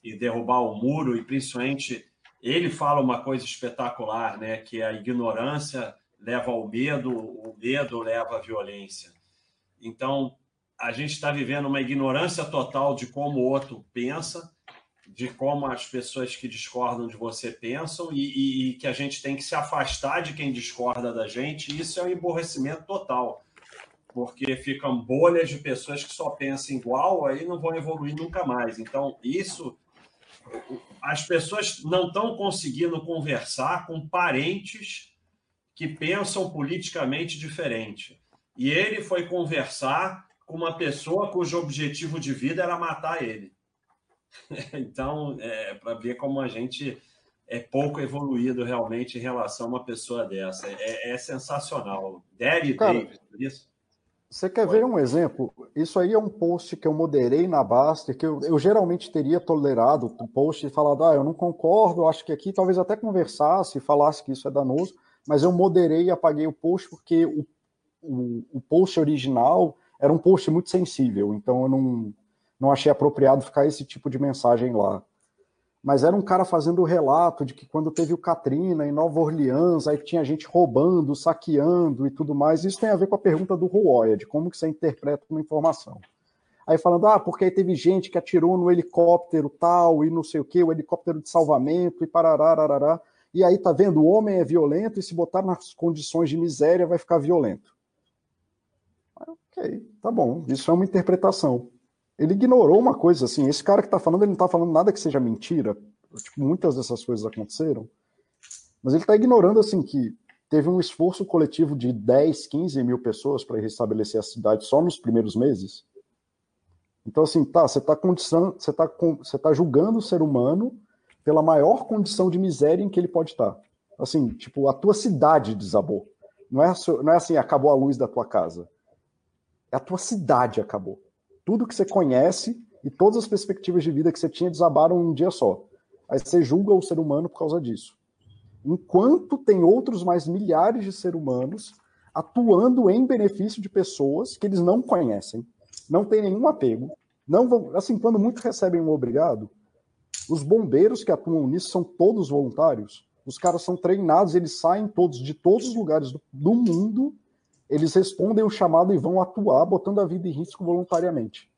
e derrubar o muro, e principalmente ele fala uma coisa espetacular, né? Que a ignorância leva ao medo, o medo leva à violência. Então, a gente está vivendo uma ignorância total de como o outro pensa, de como as pessoas que discordam de você pensam, e, e, e que a gente tem que se afastar de quem discorda da gente. Isso é um emborrecimento total, porque ficam bolhas de pessoas que só pensam igual, aí não vão evoluir nunca mais. Então, isso as pessoas não estão conseguindo conversar com parentes que pensam politicamente diferente. E ele foi conversar com uma pessoa cujo objetivo de vida era matar ele. <laughs> Então, é para ver como a gente é pouco evoluído realmente em relação a uma pessoa dessa. É, é sensacional. Derry Davis, por isso?
Você quer ver um exemplo? Isso aí é um post que eu moderei na Baster, que eu, eu geralmente teria tolerado o post e falado, ah, eu não concordo, acho que aqui talvez até conversasse, falasse que isso é danoso, mas eu moderei e apaguei o post porque o, o, o post original era um post muito sensível, então eu não, não achei apropriado ficar esse tipo de mensagem lá mas era um cara fazendo o relato de que quando teve o Katrina em Nova Orleans, aí tinha gente roubando, saqueando e tudo mais. Isso tem a ver com a pergunta do Roya, de como que você interpreta uma informação. Aí falando, ah, porque aí teve gente que atirou no helicóptero tal e não sei o que, o helicóptero de salvamento e parará, E aí tá vendo, o homem é violento e se botar nas condições de miséria vai ficar violento. Ok, tá bom, isso é uma interpretação ele ignorou uma coisa assim. Esse cara que está falando, ele não está falando nada que seja mentira. Tipo, muitas dessas coisas aconteceram. Mas ele está ignorando assim que teve um esforço coletivo de 10, 15 mil pessoas para restabelecer a cidade só nos primeiros meses. Então, assim, tá, você está você tá, você tá julgando o ser humano pela maior condição de miséria em que ele pode estar. Tá. Assim, tipo, a tua cidade desabou. Não é, não é assim, acabou a luz da tua casa. É a tua cidade acabou tudo que você conhece e todas as perspectivas de vida que você tinha desabaram um dia só. Aí você julga o ser humano por causa disso. Enquanto tem outros mais milhares de seres humanos atuando em benefício de pessoas que eles não conhecem, não têm nenhum apego, não vão, assim, quando muitos recebem um obrigado, os bombeiros que atuam nisso são todos voluntários. Os caras são treinados, eles saem todos de todos os lugares do, do mundo eles respondem o chamado e vão atuar, botando a vida em risco voluntariamente.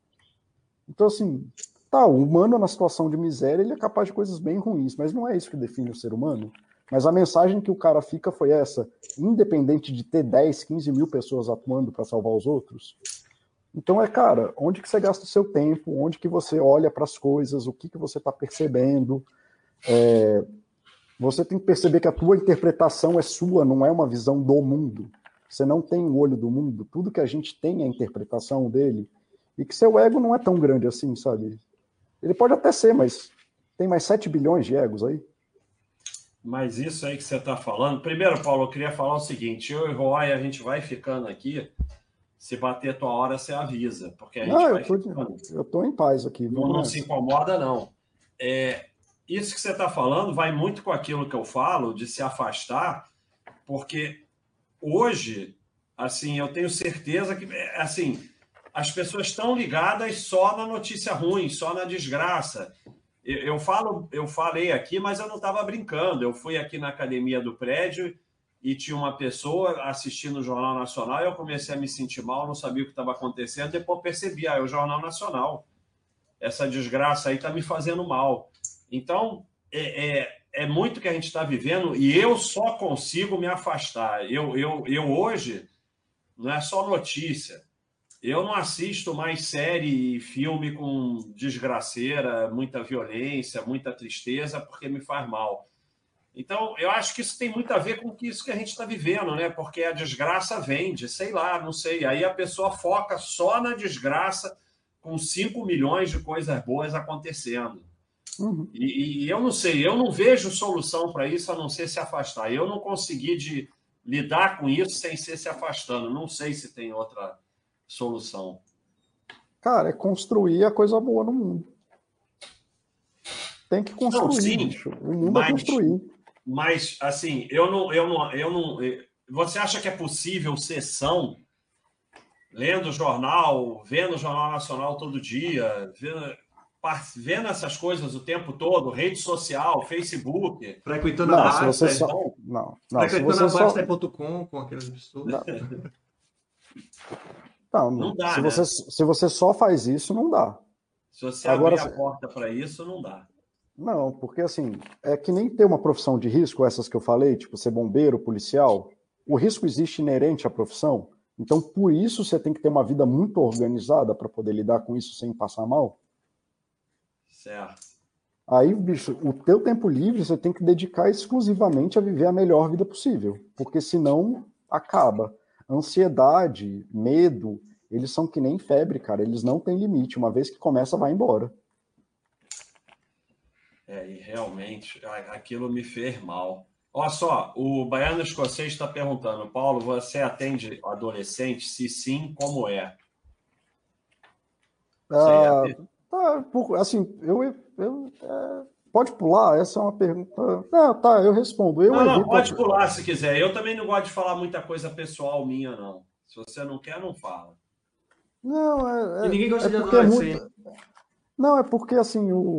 Então, assim, tá, o humano na situação de miséria, ele é capaz de coisas bem ruins, mas não é isso que define o ser humano. Mas a mensagem que o cara fica foi essa: independente de ter 10, 15 mil pessoas atuando para salvar os outros. Então é, cara, onde que você gasta o seu tempo, onde que você olha para as coisas, o que que você está percebendo. É, você tem que perceber que a tua interpretação é sua, não é uma visão do mundo. Você não tem o olho do mundo, tudo que a gente tem é a interpretação dele, e que seu ego não é tão grande assim, sabe? Ele pode até ser, mas tem mais 7 bilhões de egos aí.
Mas isso aí que você está falando. Primeiro, Paulo, eu queria falar o seguinte: eu e Roy, a gente vai ficando aqui. Se bater a tua hora, você avisa. Porque a gente
não,
vai
eu, tô, ficando. eu tô em paz aqui.
Não, não se incomoda, não. É, isso que você está falando vai muito com aquilo que eu falo de se afastar, porque hoje, assim, eu tenho certeza que, assim, as pessoas estão ligadas só na notícia ruim, só na desgraça. Eu, eu falo, eu falei aqui, mas eu não estava brincando. Eu fui aqui na academia do prédio e tinha uma pessoa assistindo o Jornal Nacional e eu comecei a me sentir mal, não sabia o que estava acontecendo. Depois percebi, ah, é o Jornal Nacional. Essa desgraça aí está me fazendo mal. Então, é, é é muito que a gente está vivendo e eu só consigo me afastar. Eu, eu, eu hoje, não é só notícia. eu não assisto mais série e filme com desgraceira, muita violência, muita tristeza, porque me faz mal. Então, eu acho que isso tem muito a ver com isso que a gente está vivendo, né? Porque a desgraça vende, sei lá, não sei. Aí a pessoa foca só na desgraça, com 5 milhões de coisas boas acontecendo. Uhum. E, e, eu não sei, eu não vejo solução para isso a não ser se afastar. Eu não consegui de lidar com isso sem ser se afastando. Não sei se tem outra solução.
Cara, é construir a coisa boa no mundo. Tem que construir. Não, sim, o mundo é mas, é construir.
Mas, assim, eu não, eu não, eu não. Você acha que é possível sessão, lendo jornal, vendo o Jornal Nacional todo dia, vendo, vendo essas coisas o tempo todo, rede social, Facebook.
Frequentando a Basta.
Você só... Não, não.
Frequentando a Basta.com só... com aquelas pessoas. Não. <laughs>
Não, não dá, se, né? você, se você só faz isso, não dá.
Se você Agora, abrir a porta para isso, não dá.
Não, porque assim, é que nem ter uma profissão de risco, essas que eu falei, tipo ser bombeiro, policial, o risco existe inerente à profissão. Então, por isso você tem que ter uma vida muito organizada para poder lidar com isso sem passar mal.
Certo.
Aí, bicho, o teu tempo livre você tem que dedicar exclusivamente a viver a melhor vida possível, porque senão acaba. Ansiedade, medo, eles são que nem febre, cara, eles não têm limite. Uma vez que começa, vai embora.
É, e realmente aquilo me fez mal. Olha só, o Baiano Escocês está perguntando, Paulo, você atende adolescente? Se sim, como é?
Ah, tá, assim, eu, eu é, pode pular? Essa é uma pergunta. Não, tá, eu respondo. Eu
não, não, pode pular se quiser. Eu também não gosto de falar muita coisa pessoal minha, não. Se você não quer, não fala.
Não, é.
é ninguém gosta é de adolescente. É muito...
Não, é porque assim, o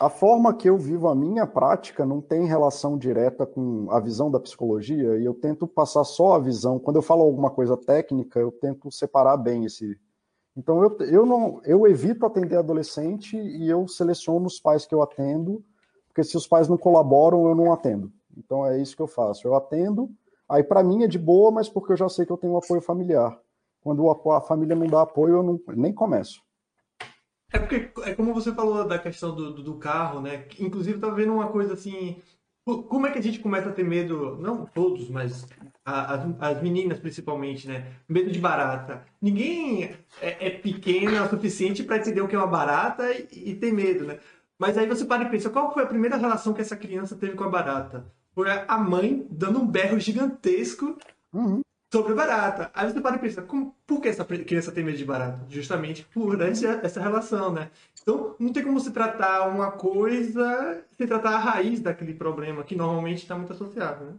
a forma que eu vivo a minha prática não tem relação direta com a visão da psicologia e eu tento passar só a visão. Quando eu falo alguma coisa técnica, eu tento separar bem esse. Então eu, eu não eu evito atender adolescente e eu seleciono os pais que eu atendo, porque se os pais não colaboram, eu não atendo. Então é isso que eu faço. Eu atendo, aí para mim é de boa, mas porque eu já sei que eu tenho um apoio familiar. Quando a família não dá apoio, eu não, nem começo.
É porque, é como você falou da questão do, do, do carro, né? Inclusive, tá vendo uma coisa assim. Como é que a gente começa a ter medo? Não todos, mas as, as meninas principalmente, né? Medo de barata. Ninguém é, é pequena o suficiente para entender o que é uma barata e, e ter medo, né? Mas aí você para e pensa, qual foi a primeira relação que essa criança teve com a barata? Foi a mãe dando um berro gigantesco uhum sobre barata. Aí você para e pensa, como, por que essa criança tem medo de barata? Justamente por essa relação, né? Então, não tem como se tratar uma coisa sem tratar a raiz daquele problema, que normalmente está muito associado, né?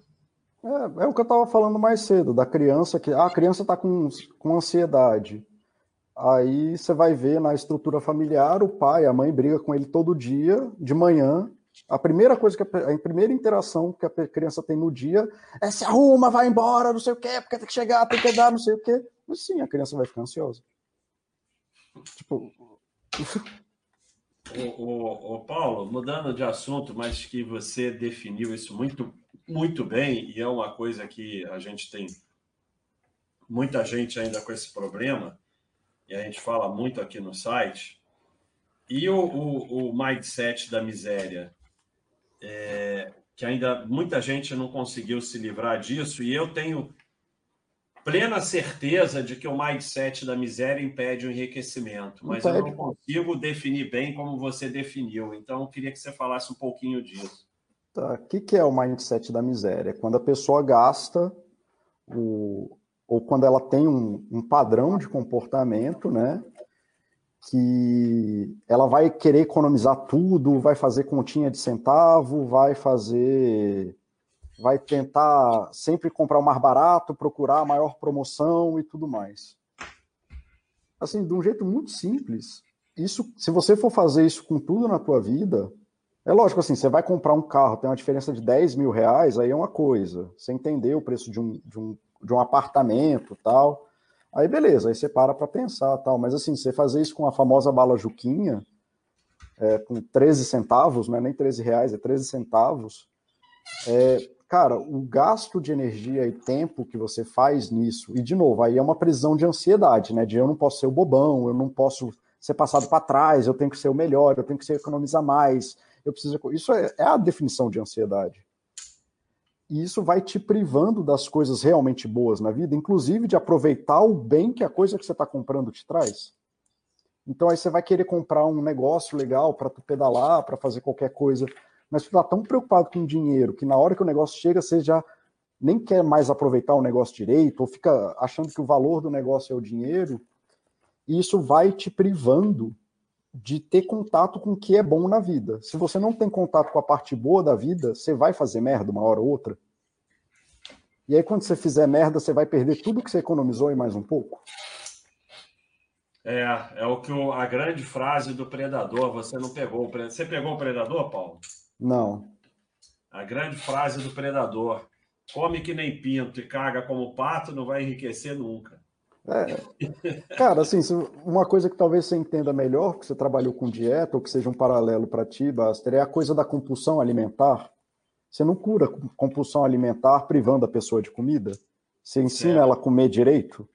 É, é, o que eu estava falando mais cedo, da criança que ah, a criança está com, com ansiedade. Aí você vai ver na estrutura familiar, o pai, a mãe briga com ele todo dia, de manhã, a primeira coisa que a, a, primeira interação que a criança tem no dia é se arruma, vai embora, não sei o quê, porque tem que chegar, tem que dar, não sei o quê. Mas sim, a criança vai ficar ansiosa. Tipo.
O, o, Paulo, mudando de assunto, mas que você definiu isso muito, muito bem, e é uma coisa que a gente tem muita gente ainda com esse problema, e a gente fala muito aqui no site. E o, o, o mindset da miséria? é, que ainda muita gente não conseguiu se livrar disso, e eu tenho plena certeza de que o mindset da miséria impede o enriquecimento, mas impede. eu não consigo definir bem como você definiu, então eu queria que você falasse um pouquinho disso.
Tá. O que, que é o mindset da miséria? Quando a pessoa gasta o, ou quando ela tem um, um padrão de comportamento, né, que ela vai querer economizar tudo, vai fazer continha de centavo, vai fazer. Vai tentar sempre comprar o mais barato, procurar a maior promoção e tudo mais. Assim, de um jeito muito simples, isso, se você for fazer isso com tudo na tua vida, é lógico assim, você vai comprar um carro, tem uma diferença de 10 mil reais, aí é uma coisa. Você entender o preço de um, de um, de um apartamento tal. Aí beleza, aí você para para pensar tal. Mas assim, você fazer isso com a famosa bala Juquinha, é, com 13 centavos, não é nem 13 reais, é 13 centavos, é, cara, o gasto de energia e tempo que você faz nisso, e de novo, aí é uma prisão de ansiedade, né? De eu não posso ser o bobão, eu não posso ser passado para trás, eu tenho que ser o melhor, eu tenho que ser economizar mais, eu preciso. Isso é, é a definição de ansiedade. E isso vai te privando das coisas realmente boas na vida, inclusive de aproveitar o bem que a coisa que você está comprando te traz. Então aí você vai querer comprar um negócio legal para tu pedalar, para fazer qualquer coisa, mas tu está tão preocupado com dinheiro que na hora que o negócio chega você já nem quer mais aproveitar o negócio direito ou fica achando que o valor do negócio é o dinheiro. E isso vai te privando de ter contato com o que é bom na vida. Se você não tem contato com a parte boa da vida, você vai fazer merda uma hora ou outra. E aí, quando você fizer merda, você vai perder tudo que você economizou e mais um pouco.
É, é o que o, a grande frase do predador, você não pegou o predador. Você pegou o predador, Paulo?
Não.
A grande frase do predador. Come que nem pinto e caga como pato, não vai enriquecer nunca.
É. Cara, assim, uma coisa que talvez você entenda melhor, que você trabalhou com dieta, ou que seja um paralelo para ti, Baster, é a coisa da compulsão alimentar. Você não cura compulsão alimentar privando a pessoa de comida. Você ensina certo. ela a comer direito.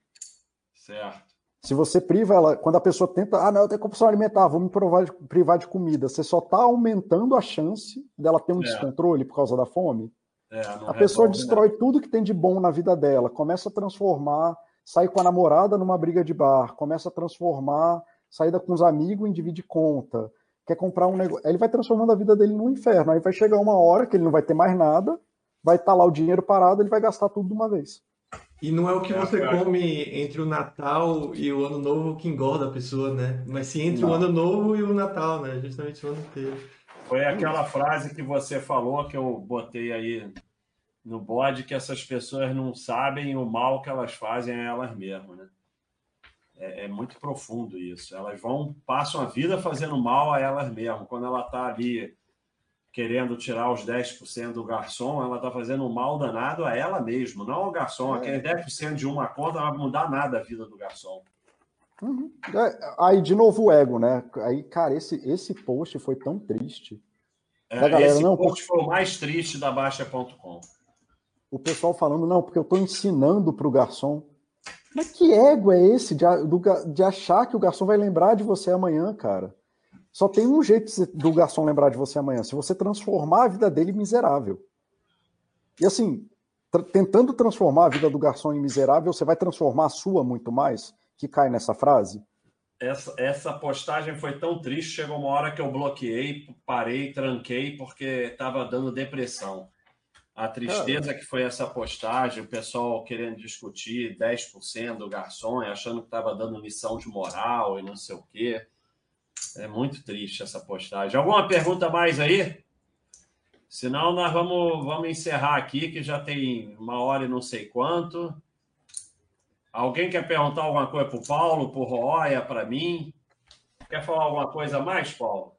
Certo.
Se você priva ela, quando a pessoa tenta, ah, não, eu tenho compulsão alimentar, vou me provar, privar de comida, você só está aumentando a chance dela ter um é. descontrole por causa da fome. É, a pessoa destrói tudo que tem de bom na vida dela, começa a transformar sai com a namorada numa briga de bar, começa a transformar saída com os amigos em dividir conta, quer comprar um negócio. Ele vai transformando a vida dele num inferno. Aí vai chegar uma hora que ele não vai ter mais nada, vai estar tá lá o dinheiro parado, ele vai gastar tudo de uma vez.
E não é o que é, você come entre o Natal e o Ano Novo que engorda a pessoa, né? Mas sim entre não. o Ano Novo e o Natal, né? Justamente o ano inteiro.
Foi aquela frase que você falou que eu botei aí no bode que essas pessoas não sabem o mal que elas fazem a elas mesmas, né? É, é, muito profundo isso. Elas vão, passam a vida fazendo mal a elas mesmas. Quando ela está ali querendo tirar os 10% do garçom, ela está fazendo um mal danado a ela mesma, não ao garçom. É. Aquele 10% de uma conta não vai mudar nada a vida do garçom.
Uhum. É, aí, de novo, o ego, né? Aí, cara, esse, esse post foi tão triste.
É, galera, esse não, post foi o mais triste da Baixa.com
o pessoal falando, não, porque eu estou ensinando para o garçom. Mas que ego é esse de, de achar que o garçom vai lembrar de você amanhã, cara? Só tem um jeito do garçom lembrar de você amanhã, se você transformar a vida dele em miserável. E assim, tra tentando transformar a vida do garçom em miserável, você vai transformar a sua muito mais, que cai nessa frase.
Essa, essa postagem foi tão triste, chegou uma hora que eu bloqueei, parei, tranquei, porque estava dando depressão. A tristeza que foi essa postagem, o pessoal querendo discutir 10% do garçom, achando que estava dando lição de moral e não sei o quê. É muito triste essa postagem. Alguma pergunta mais aí? Senão nós vamos, vamos encerrar aqui, que já tem uma hora e não sei quanto. Alguém quer perguntar alguma coisa para o Paulo, para o Roya, para mim? Quer falar alguma coisa mais, Paulo?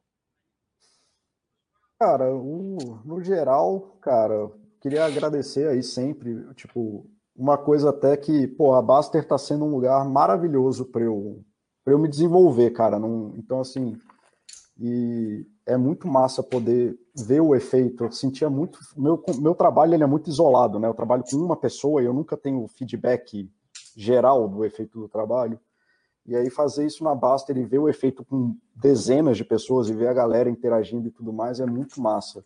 Cara, no geral, cara, queria agradecer aí sempre, tipo, uma coisa até que, pô, a Baster está sendo um lugar maravilhoso para eu, eu me desenvolver, cara. Não, então, assim, e é muito massa poder ver o efeito. Eu sentia muito. Meu, meu trabalho ele é muito isolado, né? Eu trabalho com uma pessoa e eu nunca tenho feedback geral do efeito do trabalho. E aí fazer isso na Baster e ver o efeito com dezenas de pessoas e ver a galera interagindo e tudo mais é muito massa.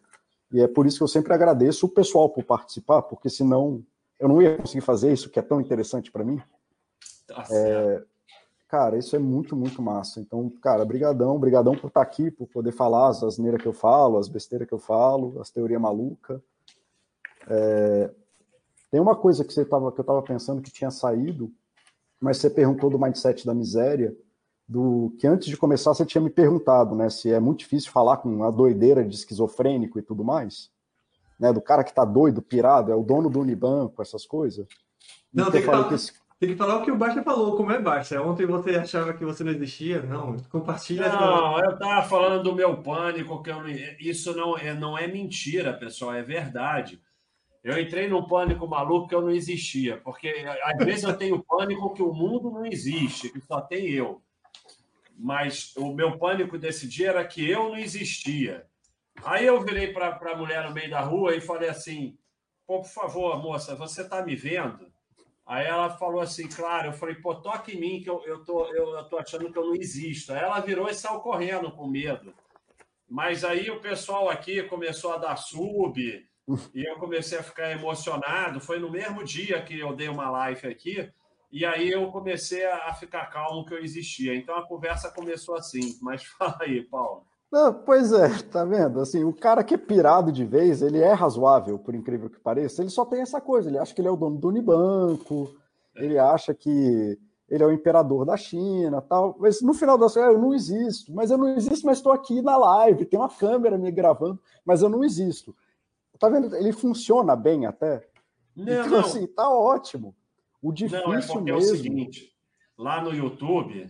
E é por isso que eu sempre agradeço o pessoal por participar, porque senão eu não ia conseguir fazer isso que é tão interessante para mim. Tá é, cara, isso é muito, muito massa. Então, cara, brigadão, brigadão por estar tá aqui, por poder falar as asneiras que eu falo, as besteiras que eu falo, as teorias malucas. É, tem uma coisa que, você tava, que eu estava pensando que tinha saído, mas você perguntou do mindset da miséria do que antes de começar você tinha me perguntado, né, se é muito difícil falar com uma doideira de esquizofrênico e tudo mais, né, do cara que tá doido, pirado, é o dono do Unibanco, essas coisas.
Não, tem que, falar, que esse... tem que, falar, o que o Baixa falou, como é Baixa. Ontem você achava que você não existia, não, compartilha.
Não, essa... eu tava falando do meu pânico, que eu não... isso não é, não é mentira, pessoal, é verdade. Eu entrei num pânico maluco que eu não existia, porque às vezes eu tenho pânico que o mundo não existe, que só tem eu mas o meu pânico desse dia era que eu não existia. Aí eu virei para a mulher no meio da rua e falei assim: pô, por favor, moça, você está me vendo? Aí ela falou assim, claro, eu falei, pô, toque em mim que eu, eu, tô, eu, eu tô achando que eu não existo. Aí ela virou e saiu correndo com medo. Mas aí o pessoal aqui começou a dar sub e eu comecei a ficar emocionado. Foi no mesmo dia que eu dei uma live aqui e aí eu comecei a ficar calmo que eu existia. Então a conversa começou assim. Mas <laughs> fala aí, Paulo.
Não, pois é, <laughs> tá vendo? Assim, o cara que é pirado de vez, ele é razoável, por incrível que pareça. Ele só tem essa coisa, ele acha que ele é o dono do Unibanco, ele acha que ele é o imperador da China, tal. Mas no final das contas, eu não existo. Mas eu não existo, mas estou aqui na live, tem uma câmera me gravando, mas eu não existo. Tá vendo? Ele funciona bem até. Não, então, não. assim, tá ótimo. O difícil não, é mesmo... é o seguinte,
lá no YouTube,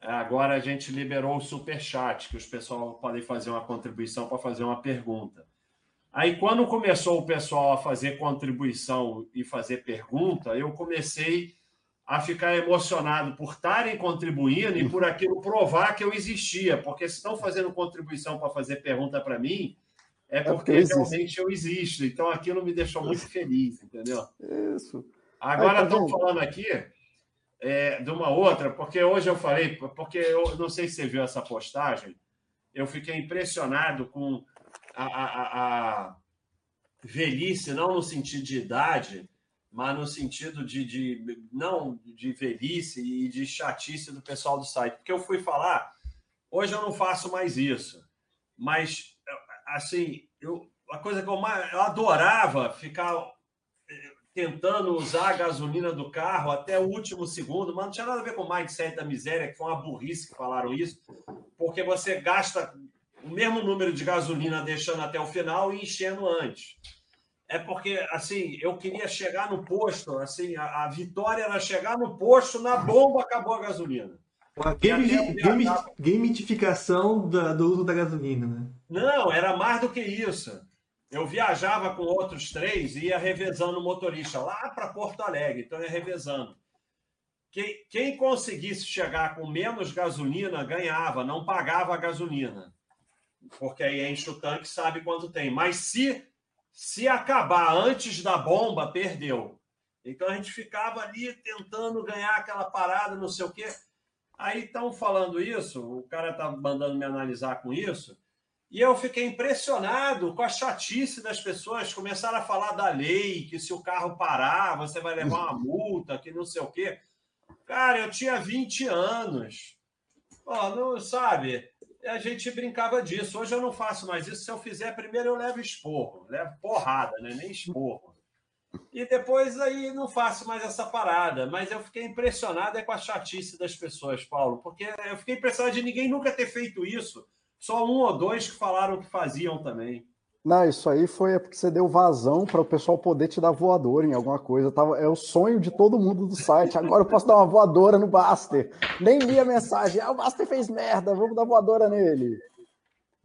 agora a gente liberou o super chat, que os pessoal podem fazer uma contribuição para fazer uma pergunta. Aí, quando começou o pessoal a fazer contribuição e fazer pergunta, eu comecei a ficar emocionado por estarem contribuindo e por aquilo provar que eu existia. Porque se estão fazendo contribuição para fazer pergunta para mim, é porque, é porque realmente eu existo. Então aquilo me deixou muito feliz, entendeu?
Isso.
Agora estão tá falando aqui é, de uma outra, porque hoje eu falei, porque eu não sei se você viu essa postagem, eu fiquei impressionado com a, a, a velhice, não no sentido de idade, mas no sentido de, de não de velhice e de chatice do pessoal do site. Porque eu fui falar, hoje eu não faço mais isso, mas assim, eu, a coisa que eu mais eu adorava ficar tentando usar a gasolina do carro até o último segundo, mas não tinha nada a ver com o mindset da miséria, que foi uma burrice que falaram isso, porque você gasta o mesmo número de gasolina deixando até o final e enchendo antes é porque, assim, eu queria chegar no posto, assim, a, a vitória era chegar no posto, na bomba acabou a gasolina.
A game, game, gamificação da, do uso da gasolina, né?
Não, era mais do que isso. Eu viajava com outros três e ia revezando o motorista lá para Porto Alegre, então ia revezando. Quem, quem conseguisse chegar com menos gasolina ganhava, não pagava a gasolina. Porque aí enche o tanque sabe quanto tem. Mas se se acabar antes da bomba, perdeu. Então a gente ficava ali tentando ganhar aquela parada, não sei o quê. Aí estão falando isso, o cara está mandando me analisar com isso, e eu fiquei impressionado com a chatice das pessoas. Começaram a falar da lei, que se o carro parar, você vai levar uma <laughs> multa, que não sei o quê. Cara, eu tinha 20 anos. Pô, não sabe? a gente brincava disso. Hoje eu não faço mais isso. Se eu fizer, primeiro eu levo esporro, levo porrada, né? nem esporro. E depois aí não faço mais essa parada. Mas eu fiquei impressionado é com a chatice das pessoas, Paulo, porque eu fiquei impressionado de ninguém nunca ter feito isso. Só um ou dois que falaram que faziam também.
Não, isso aí foi porque você deu vazão para o pessoal poder te dar voadora em alguma coisa. Tava, é o sonho de todo mundo do site. Agora eu posso dar uma voadora no Baster. Nem li a mensagem. Ah, o Baster fez merda, vamos dar voadora nele.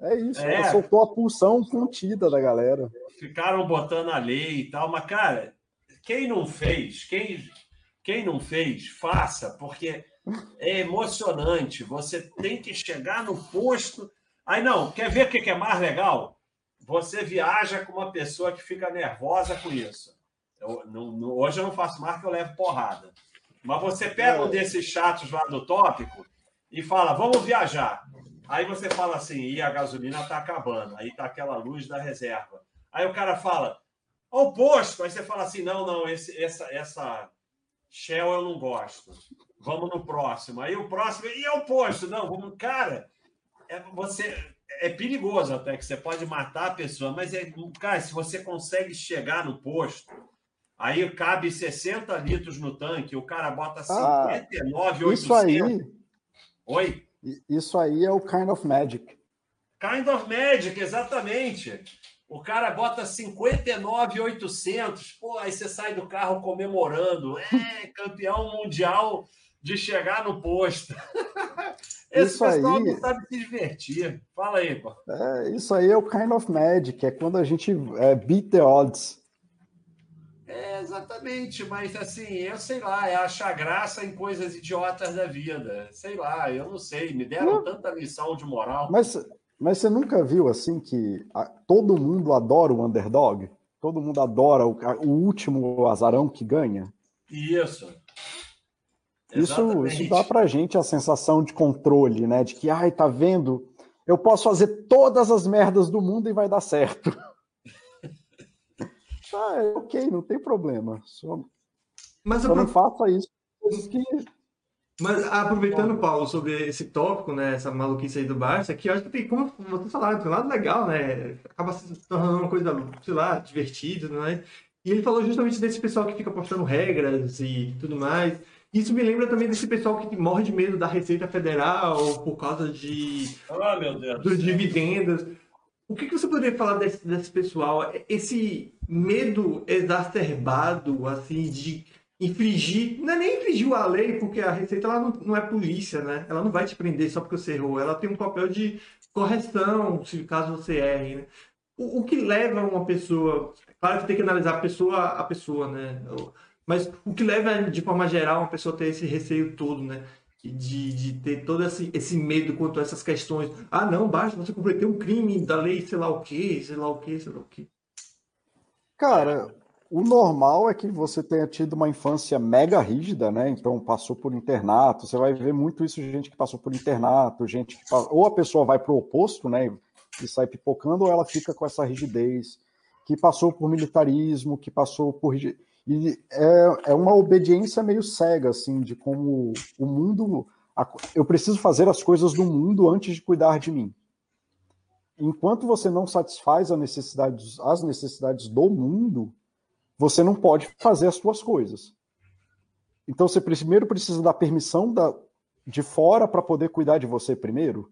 É isso, é. soltou a pulsão contida da galera.
Ficaram botando a lei e tal, mas, cara, quem não fez, quem, quem não fez, faça, porque é emocionante. Você tem que chegar no posto. Aí não, quer ver o que é mais legal? você viaja com uma pessoa que fica nervosa com isso. Eu, não, não, hoje eu não faço marca, eu levo porrada. Mas você pega um desses chatos lá do tópico e fala, vamos viajar. Aí você fala assim, e a gasolina está acabando. Aí tá aquela luz da reserva. Aí o cara fala, ao posto. Aí você fala assim, não, não, esse, essa, essa Shell eu não gosto. Vamos no próximo. Aí o próximo, e ao posto? Não, vamos, cara, é, você é perigoso até, que você pode matar a pessoa, mas, é, cara, se você consegue chegar no posto, aí cabe 60 litros no tanque, o cara bota 59, ah,
Isso aí.
Oi?
Isso aí é o kind of magic.
Kind of magic, exatamente. O cara bota 59,800, pô, aí você sai do carro comemorando. É, campeão mundial de chegar no posto. <laughs> Esse isso pessoal aí, não sabe se divertir. Fala aí, pô.
É, isso aí é o kind of magic, é quando a gente é, beat the odds.
É, exatamente, mas assim, eu sei lá, é achar graça em coisas idiotas da vida. Sei lá, eu não sei, me deram tanta lição de moral.
Mas, mas você nunca viu assim que a, todo mundo adora o underdog? todo mundo adora, o, o último azarão que ganha.
Isso.
Isso, isso dá pra gente a sensação de controle, né? De que, ai, tá vendo? Eu posso fazer todas as merdas do mundo e vai dar certo. <laughs> ah, é ok, não tem problema. Só, Mas só não faça isso. Que...
Mas aproveitando, Paulo, sobre esse tópico, né, essa maluquice aí do Barça, que eu acho que tem, como você falaram, tem um lado legal, né? Acaba se tornando uma coisa, sei lá, divertida, né? E ele falou justamente desse pessoal que fica postando regras e tudo mais. Isso me lembra também desse pessoal que morre de medo da Receita Federal por causa de
oh, meu Deus
dos dividendos. O que, que você poderia falar desse, desse pessoal? Esse medo exacerbado, assim, de infringir, não é nem infringir a lei, porque a Receita ela não, não é polícia, né? Ela não vai te prender só porque você errou. Ela tem um papel de correção, se caso você erre, né? O, o que leva uma pessoa... Claro que tem que analisar a pessoa a pessoa, né? Mas o que leva, de forma geral, uma pessoa a ter esse receio todo, né? De, de ter todo esse, esse medo quanto a essas questões. Ah, não, basta você cometer um crime da lei, sei lá o quê, sei lá o quê, sei lá o quê.
Cara, o normal é que você tenha tido uma infância mega rígida, né? Então passou por internato. Você vai ver muito isso de gente que passou por internato, gente que ou a pessoa vai para o oposto, né? E sai pipocando, ou ela fica com essa rigidez, que passou por militarismo, que passou por e é, é uma obediência meio cega, assim, de como o mundo. Eu preciso fazer as coisas do mundo antes de cuidar de mim. Enquanto você não satisfaz necessidade, as necessidades do mundo, você não pode fazer as suas coisas. Então você primeiro precisa da permissão da, de fora para poder cuidar de você primeiro.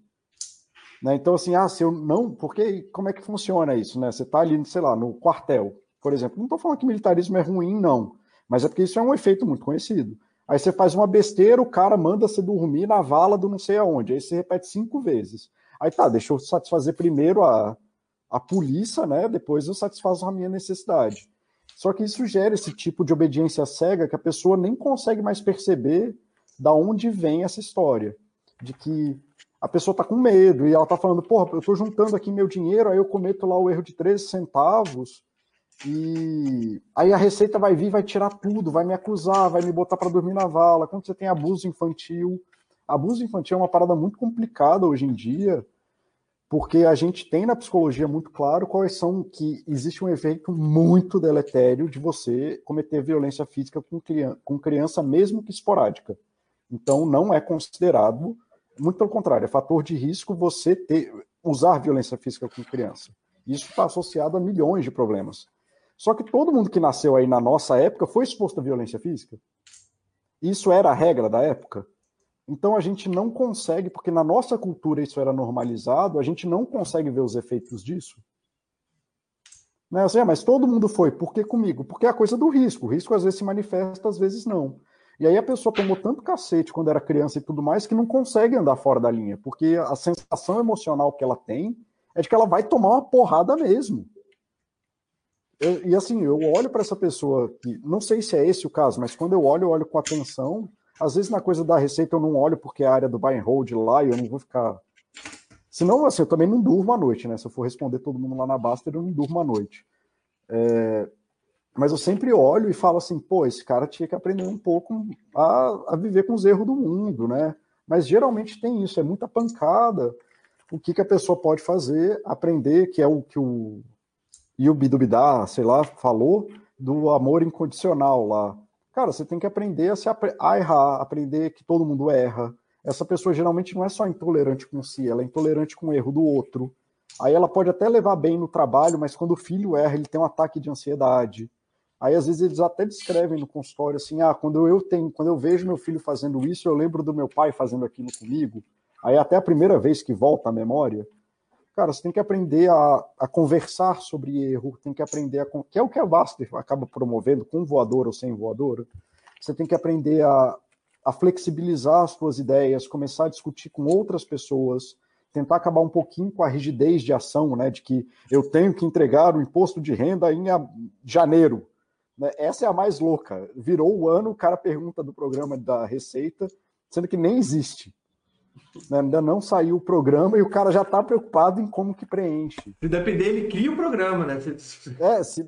Né? Então, assim, ah, se eu não. Porque como é que funciona isso? Né? Você está ali, sei lá, no quartel por exemplo. Não estou falando que militarismo é ruim, não. Mas é porque isso é um efeito muito conhecido. Aí você faz uma besteira, o cara manda você dormir na vala do não sei aonde. Aí você repete cinco vezes. Aí tá, deixa eu satisfazer primeiro a, a polícia, né? Depois eu satisfaço a minha necessidade. Só que isso gera esse tipo de obediência cega que a pessoa nem consegue mais perceber da onde vem essa história. De que a pessoa está com medo e ela está falando, porra, eu estou juntando aqui meu dinheiro, aí eu cometo lá o erro de 13 centavos e aí a Receita vai vir, vai tirar tudo, vai me acusar, vai me botar para dormir na vala. Quando você tem abuso infantil, abuso infantil é uma parada muito complicada hoje em dia, porque a gente tem na psicologia muito claro quais são que existe um efeito muito deletério de você cometer violência física com criança, com criança mesmo que esporádica. Então não é considerado, muito pelo contrário, é fator de risco você ter usar violência física com criança. Isso está associado a milhões de problemas. Só que todo mundo que nasceu aí na nossa época foi exposto à violência física. Isso era a regra da época. Então a gente não consegue, porque na nossa cultura isso era normalizado, a gente não consegue ver os efeitos disso. Né? Assim, mas todo mundo foi, por que comigo? Porque é a coisa do risco. O risco às vezes se manifesta, às vezes não. E aí a pessoa tomou tanto cacete quando era criança e tudo mais que não consegue andar fora da linha, porque a sensação emocional que ela tem é de que ela vai tomar uma porrada mesmo. Eu, e assim, eu olho para essa pessoa que não sei se é esse o caso, mas quando eu olho, eu olho com atenção. Às vezes na coisa da receita eu não olho porque é a área do buy and hold lá e eu não vou ficar. Senão, assim, eu também não durmo à noite, né? Se eu for responder todo mundo lá na Baster, eu não durmo à noite. É... Mas eu sempre olho e falo assim, pô, esse cara tinha que aprender um pouco a, a viver com os erros do mundo, né? Mas geralmente tem isso, é muita pancada. O que, que a pessoa pode fazer? Aprender, que é o que o e o Bidubidá, sei lá, falou do amor incondicional lá. Cara, você tem que aprender a, se a errar, aprender que todo mundo erra. Essa pessoa geralmente não é só intolerante com si, ela é intolerante com o erro do outro. Aí ela pode até levar bem no trabalho, mas quando o filho erra, ele tem um ataque de ansiedade. Aí às vezes eles até descrevem no consultório assim: "Ah, quando eu tenho, quando eu vejo meu filho fazendo isso, eu lembro do meu pai fazendo aquilo comigo". Aí até a primeira vez que volta a memória, Cara, você tem que aprender a, a conversar sobre erro, tem que aprender a. que é o que a Baster acaba promovendo, com voador ou sem voador. Você tem que aprender a, a flexibilizar as suas ideias, começar a discutir com outras pessoas, tentar acabar um pouquinho com a rigidez de ação, né? De que eu tenho que entregar o imposto de renda em janeiro. Né? Essa é a mais louca. Virou o ano, o cara pergunta do programa da Receita, sendo que nem existe. Né? Ainda não saiu o programa e o cara já está preocupado em como que preenche.
Se depender, ele cria o programa, né?
É, se,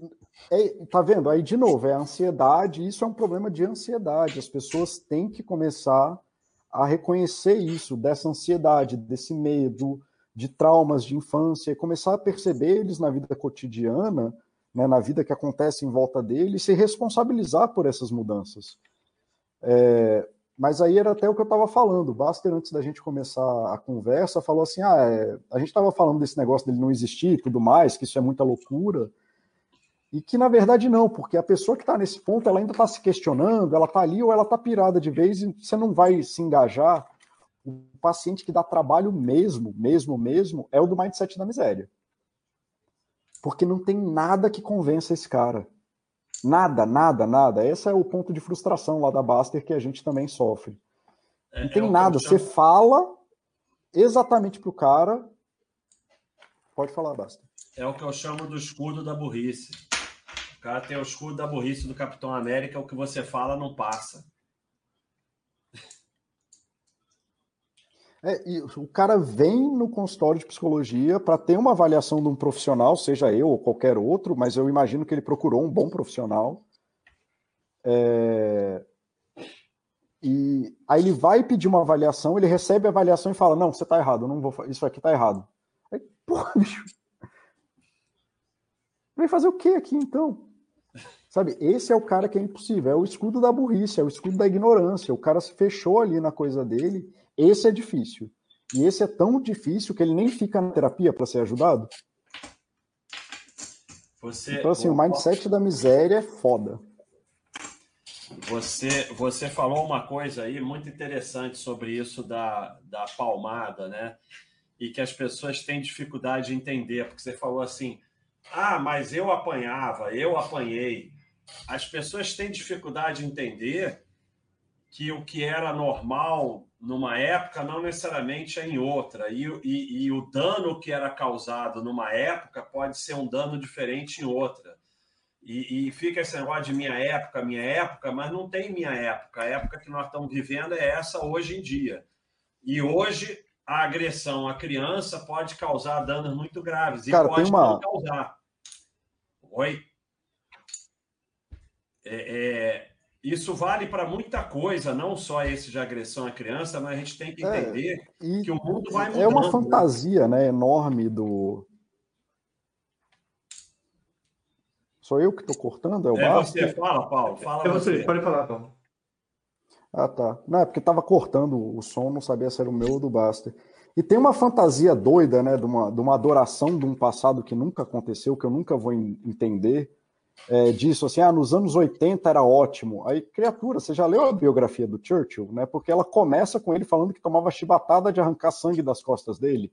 É, tá vendo? Aí, de novo, é a ansiedade. Isso é um problema de ansiedade. As pessoas têm que começar a reconhecer isso, dessa ansiedade, desse medo, de traumas de infância, e começar a perceber eles na vida cotidiana, né, na vida que acontece em volta dele, e se responsabilizar por essas mudanças. É, mas aí era até o que eu estava falando. O Baster, antes da gente começar a conversa, falou assim: ah, é, a gente estava falando desse negócio dele não existir e tudo mais, que isso é muita loucura. E que na verdade não, porque a pessoa que está nesse ponto, ela ainda está se questionando, ela está ali ou ela está pirada de vez e você não vai se engajar. O paciente que dá trabalho mesmo, mesmo, mesmo, é o do mindset da miséria. Porque não tem nada que convença esse cara. Nada, nada, nada. Esse é o ponto de frustração lá da Baster que a gente também sofre. É, não tem é nada. Você fala exatamente para o cara. Pode falar, Baster.
É o que eu chamo do escudo da burrice cara tem o escudo da burrice do Capitão América, o que você fala não passa.
É, o cara vem no consultório de psicologia para ter uma avaliação de um profissional, seja eu ou qualquer outro, mas eu imagino que ele procurou um bom profissional. É... E aí ele vai pedir uma avaliação, ele recebe a avaliação e fala: Não, você está errado, não vou, isso aqui está errado. Aí, porra, <laughs> bicho. Vem fazer o que aqui então? Sabe, esse é o cara que é impossível, é o escudo da burrice, é o escudo da ignorância. O cara se fechou ali na coisa dele. Esse é difícil. E esse é tão difícil que ele nem fica na terapia para ser ajudado. Você, então, assim, o mindset da miséria é foda.
Você, você falou uma coisa aí muito interessante sobre isso da, da palmada, né? E que as pessoas têm dificuldade de entender, porque você falou assim: ah, mas eu apanhava, eu apanhei as pessoas têm dificuldade de entender que o que era normal numa época não necessariamente é em outra. E, e, e, o dano que era causado numa época pode ser um dano diferente em outra. E, e, fica esse negócio de minha época, minha época, mas não tem minha época. A época que nós estamos vivendo é essa hoje em dia. E hoje a agressão à criança pode causar danos muito graves. E
Cara,
pode
uma... não
causar. Oi? É, é, isso vale para muita coisa, não só esse de agressão à criança, mas a gente tem que é, entender é, que o mundo vai mudando.
É uma fantasia né, enorme do. Sou eu que estou cortando? É, o
é você, fala, Paulo. Fala
é você, você, pode falar, Paulo.
Ah, tá. Não, é porque estava cortando o som, não sabia se era o meu ou do Baster. E tem uma fantasia doida, né, de uma, de uma adoração de um passado que nunca aconteceu, que eu nunca vou entender é, disso, assim, ah, nos anos 80 era ótimo. Aí, criatura, você já leu a biografia do Churchill, né? Porque ela começa com ele falando que tomava chibatada de arrancar sangue das costas dele.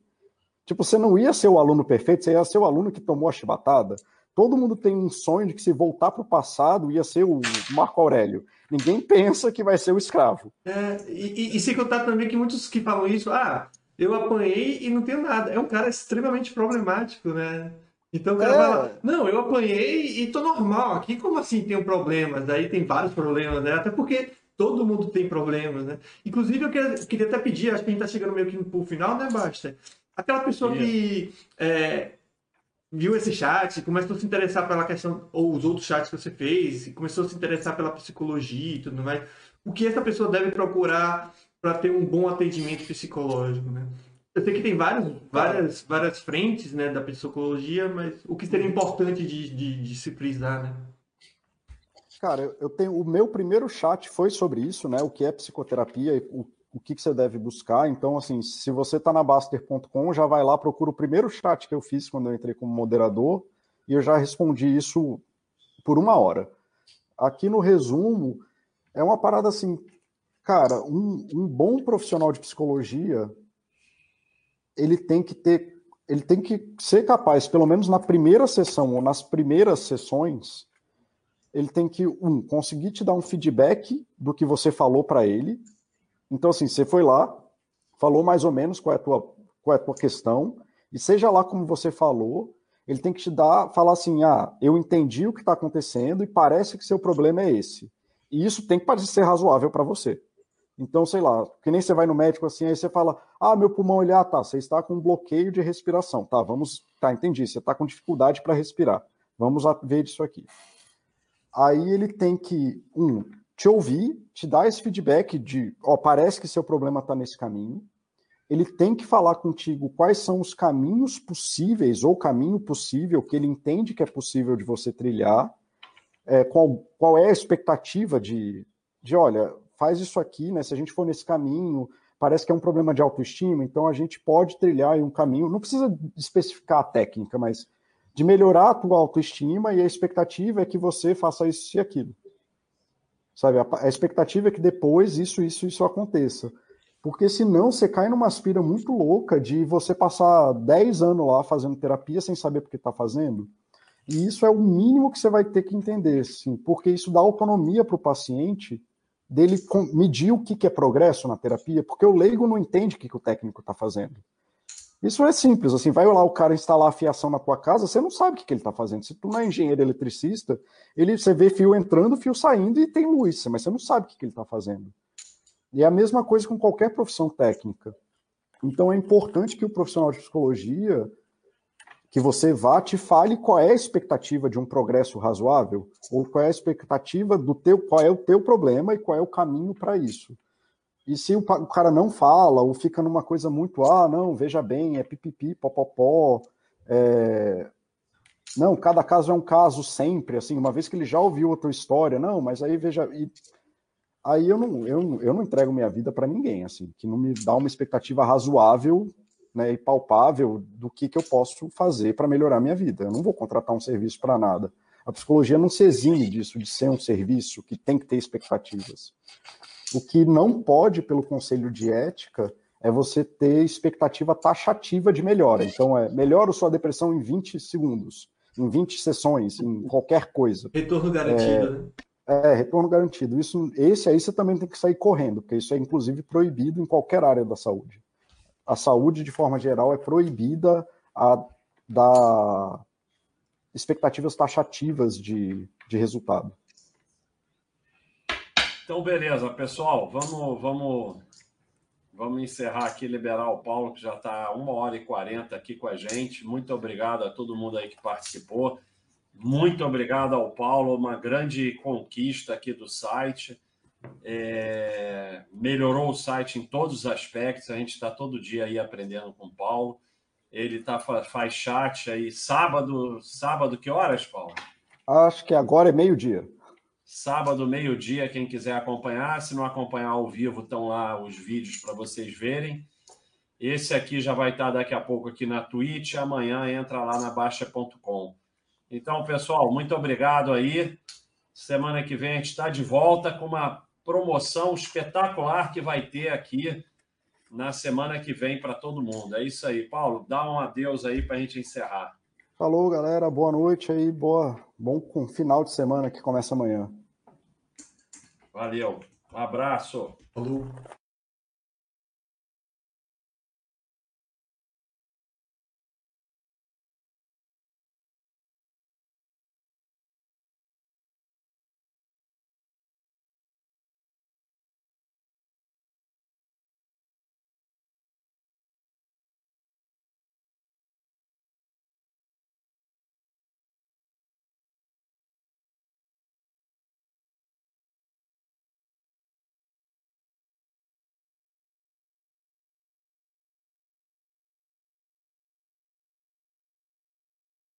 Tipo, você não ia ser o aluno perfeito, você ia ser o aluno que tomou a chibatada. Todo mundo tem um sonho de que se voltar para o passado ia ser o Marco Aurélio. Ninguém pensa que vai ser o escravo.
É, e, e, e sem contar também que muitos que falam isso, ah, eu apanhei e não tenho nada. É um cara extremamente problemático, né? Então o cara é. fala, não, eu apanhei e tô normal aqui, como assim tenho problemas? Daí tem vários problemas, né? Até porque todo mundo tem problemas, né? Inclusive eu queria, queria até pedir, acho que a gente tá chegando meio que pro final, né, Basta? Aquela pessoa que é, viu esse chat, começou a se interessar pela questão, ou os outros chats que você fez, começou a se interessar pela psicologia e tudo mais, o que essa pessoa deve procurar para ter um bom atendimento psicológico, né? Eu sei que tem várias, várias, várias frentes né, da psicologia, mas o que seria importante de, de, de se frisar, né?
Cara, eu tenho o meu primeiro chat foi sobre isso, né? O que é psicoterapia e o, o que, que você deve buscar. Então, assim, se você está na Baster.com, já vai lá, procura o primeiro chat que eu fiz quando eu entrei como moderador, e eu já respondi isso por uma hora. Aqui no resumo, é uma parada assim, cara, um, um bom profissional de psicologia ele tem que ter, ele tem que ser capaz, pelo menos na primeira sessão ou nas primeiras sessões, ele tem que um conseguir te dar um feedback do que você falou para ele. Então assim, você foi lá, falou mais ou menos qual é a tua qual é a tua questão e seja lá como você falou, ele tem que te dar, falar assim, ah, eu entendi o que está acontecendo e parece que seu problema é esse. E isso tem que parecer razoável para você. Então, sei lá, que nem você vai no médico assim, aí você fala, ah, meu pulmão, ele, ah, tá, você está com um bloqueio de respiração. Tá, vamos, tá, entendi, você está com dificuldade para respirar. Vamos ver isso aqui. Aí ele tem que, um, te ouvir, te dar esse feedback de, ó, parece que seu problema está nesse caminho. Ele tem que falar contigo quais são os caminhos possíveis, ou caminho possível, que ele entende que é possível de você trilhar. É, qual, qual é a expectativa de, de, olha, faz isso aqui, né? Se a gente for nesse caminho, parece que é um problema de autoestima, então a gente pode trilhar um caminho, não precisa especificar a técnica, mas de melhorar a tua autoestima e a expectativa é que você faça isso e aquilo. Sabe, a, expectativa é que depois isso, isso, isso aconteça. Porque senão você cai numa aspira muito louca de você passar 10 anos lá fazendo terapia sem saber por que está fazendo. E isso é o mínimo que você vai ter que entender, sim, porque isso dá autonomia para o paciente dele medir o que, é progresso na terapia, porque o leigo não entende o que, o técnico está fazendo. Isso é simples, assim, vai lá o cara instalar a fiação na tua casa, você não sabe o que, que ele está fazendo. Se tu não é engenheiro eletricista, ele, você vê fio entrando, fio saindo e tem luz, mas você não sabe o que, que ele está fazendo. E é a mesma coisa com qualquer profissão técnica. Então é importante que o profissional de psicologia que você vá, te fale qual é a expectativa de um progresso razoável, ou qual é a expectativa do teu, qual é o teu problema e qual é o caminho para isso. E se o, cara não fala, ou fica numa coisa muito, ah, não, veja bem, é pipipi, popopó, é... não, cada caso é um caso sempre, assim, uma vez que ele já ouviu outra história, não, mas aí veja, e... aí eu não, eu, eu não entrego minha vida para ninguém, assim, que não me dá uma expectativa razoável né, e palpável do que, que eu posso fazer para melhorar minha vida. Eu não vou contratar um serviço para nada. A psicologia não se exime disso, de ser um serviço que tem que ter expectativas. O que não pode, pelo conselho de ética, é você ter expectativa taxativa de melhora. Então, é melhora sua depressão em 20 segundos, em 20 sessões, em qualquer coisa.
Retorno garantido,
é,
né?
É, retorno garantido. Isso, esse aí você também tem que sair correndo, porque isso é inclusive proibido em qualquer área da saúde a saúde, de forma geral, é proibida a dar expectativas taxativas de, de resultado.
Então, beleza, pessoal, vamos, vamos, vamos encerrar aqui, liberar o Paulo, que já está uma hora e quarenta aqui com a gente. Muito obrigado a todo mundo aí que participou. Muito obrigado ao Paulo, uma grande conquista aqui do site é, melhorou o site em todos os aspectos. A gente está todo dia aí aprendendo com o Paulo. Ele tá, faz chat aí sábado. Sábado, que horas, Paulo?
Acho que agora é meio-dia.
Sábado, meio-dia, quem quiser acompanhar. Se não acompanhar ao vivo, estão lá os vídeos para vocês verem. Esse aqui já vai estar tá daqui a pouco aqui na Twitch. Amanhã entra lá na Baixa.com. Então, pessoal, muito obrigado aí. Semana que vem a gente está de volta com uma promoção espetacular que vai ter aqui na semana que vem para todo mundo. É isso aí, Paulo. Dá um adeus aí para a gente encerrar.
Falou, galera. Boa noite aí. Boa, bom final de semana que começa amanhã.
Valeu. Um abraço.
Falou.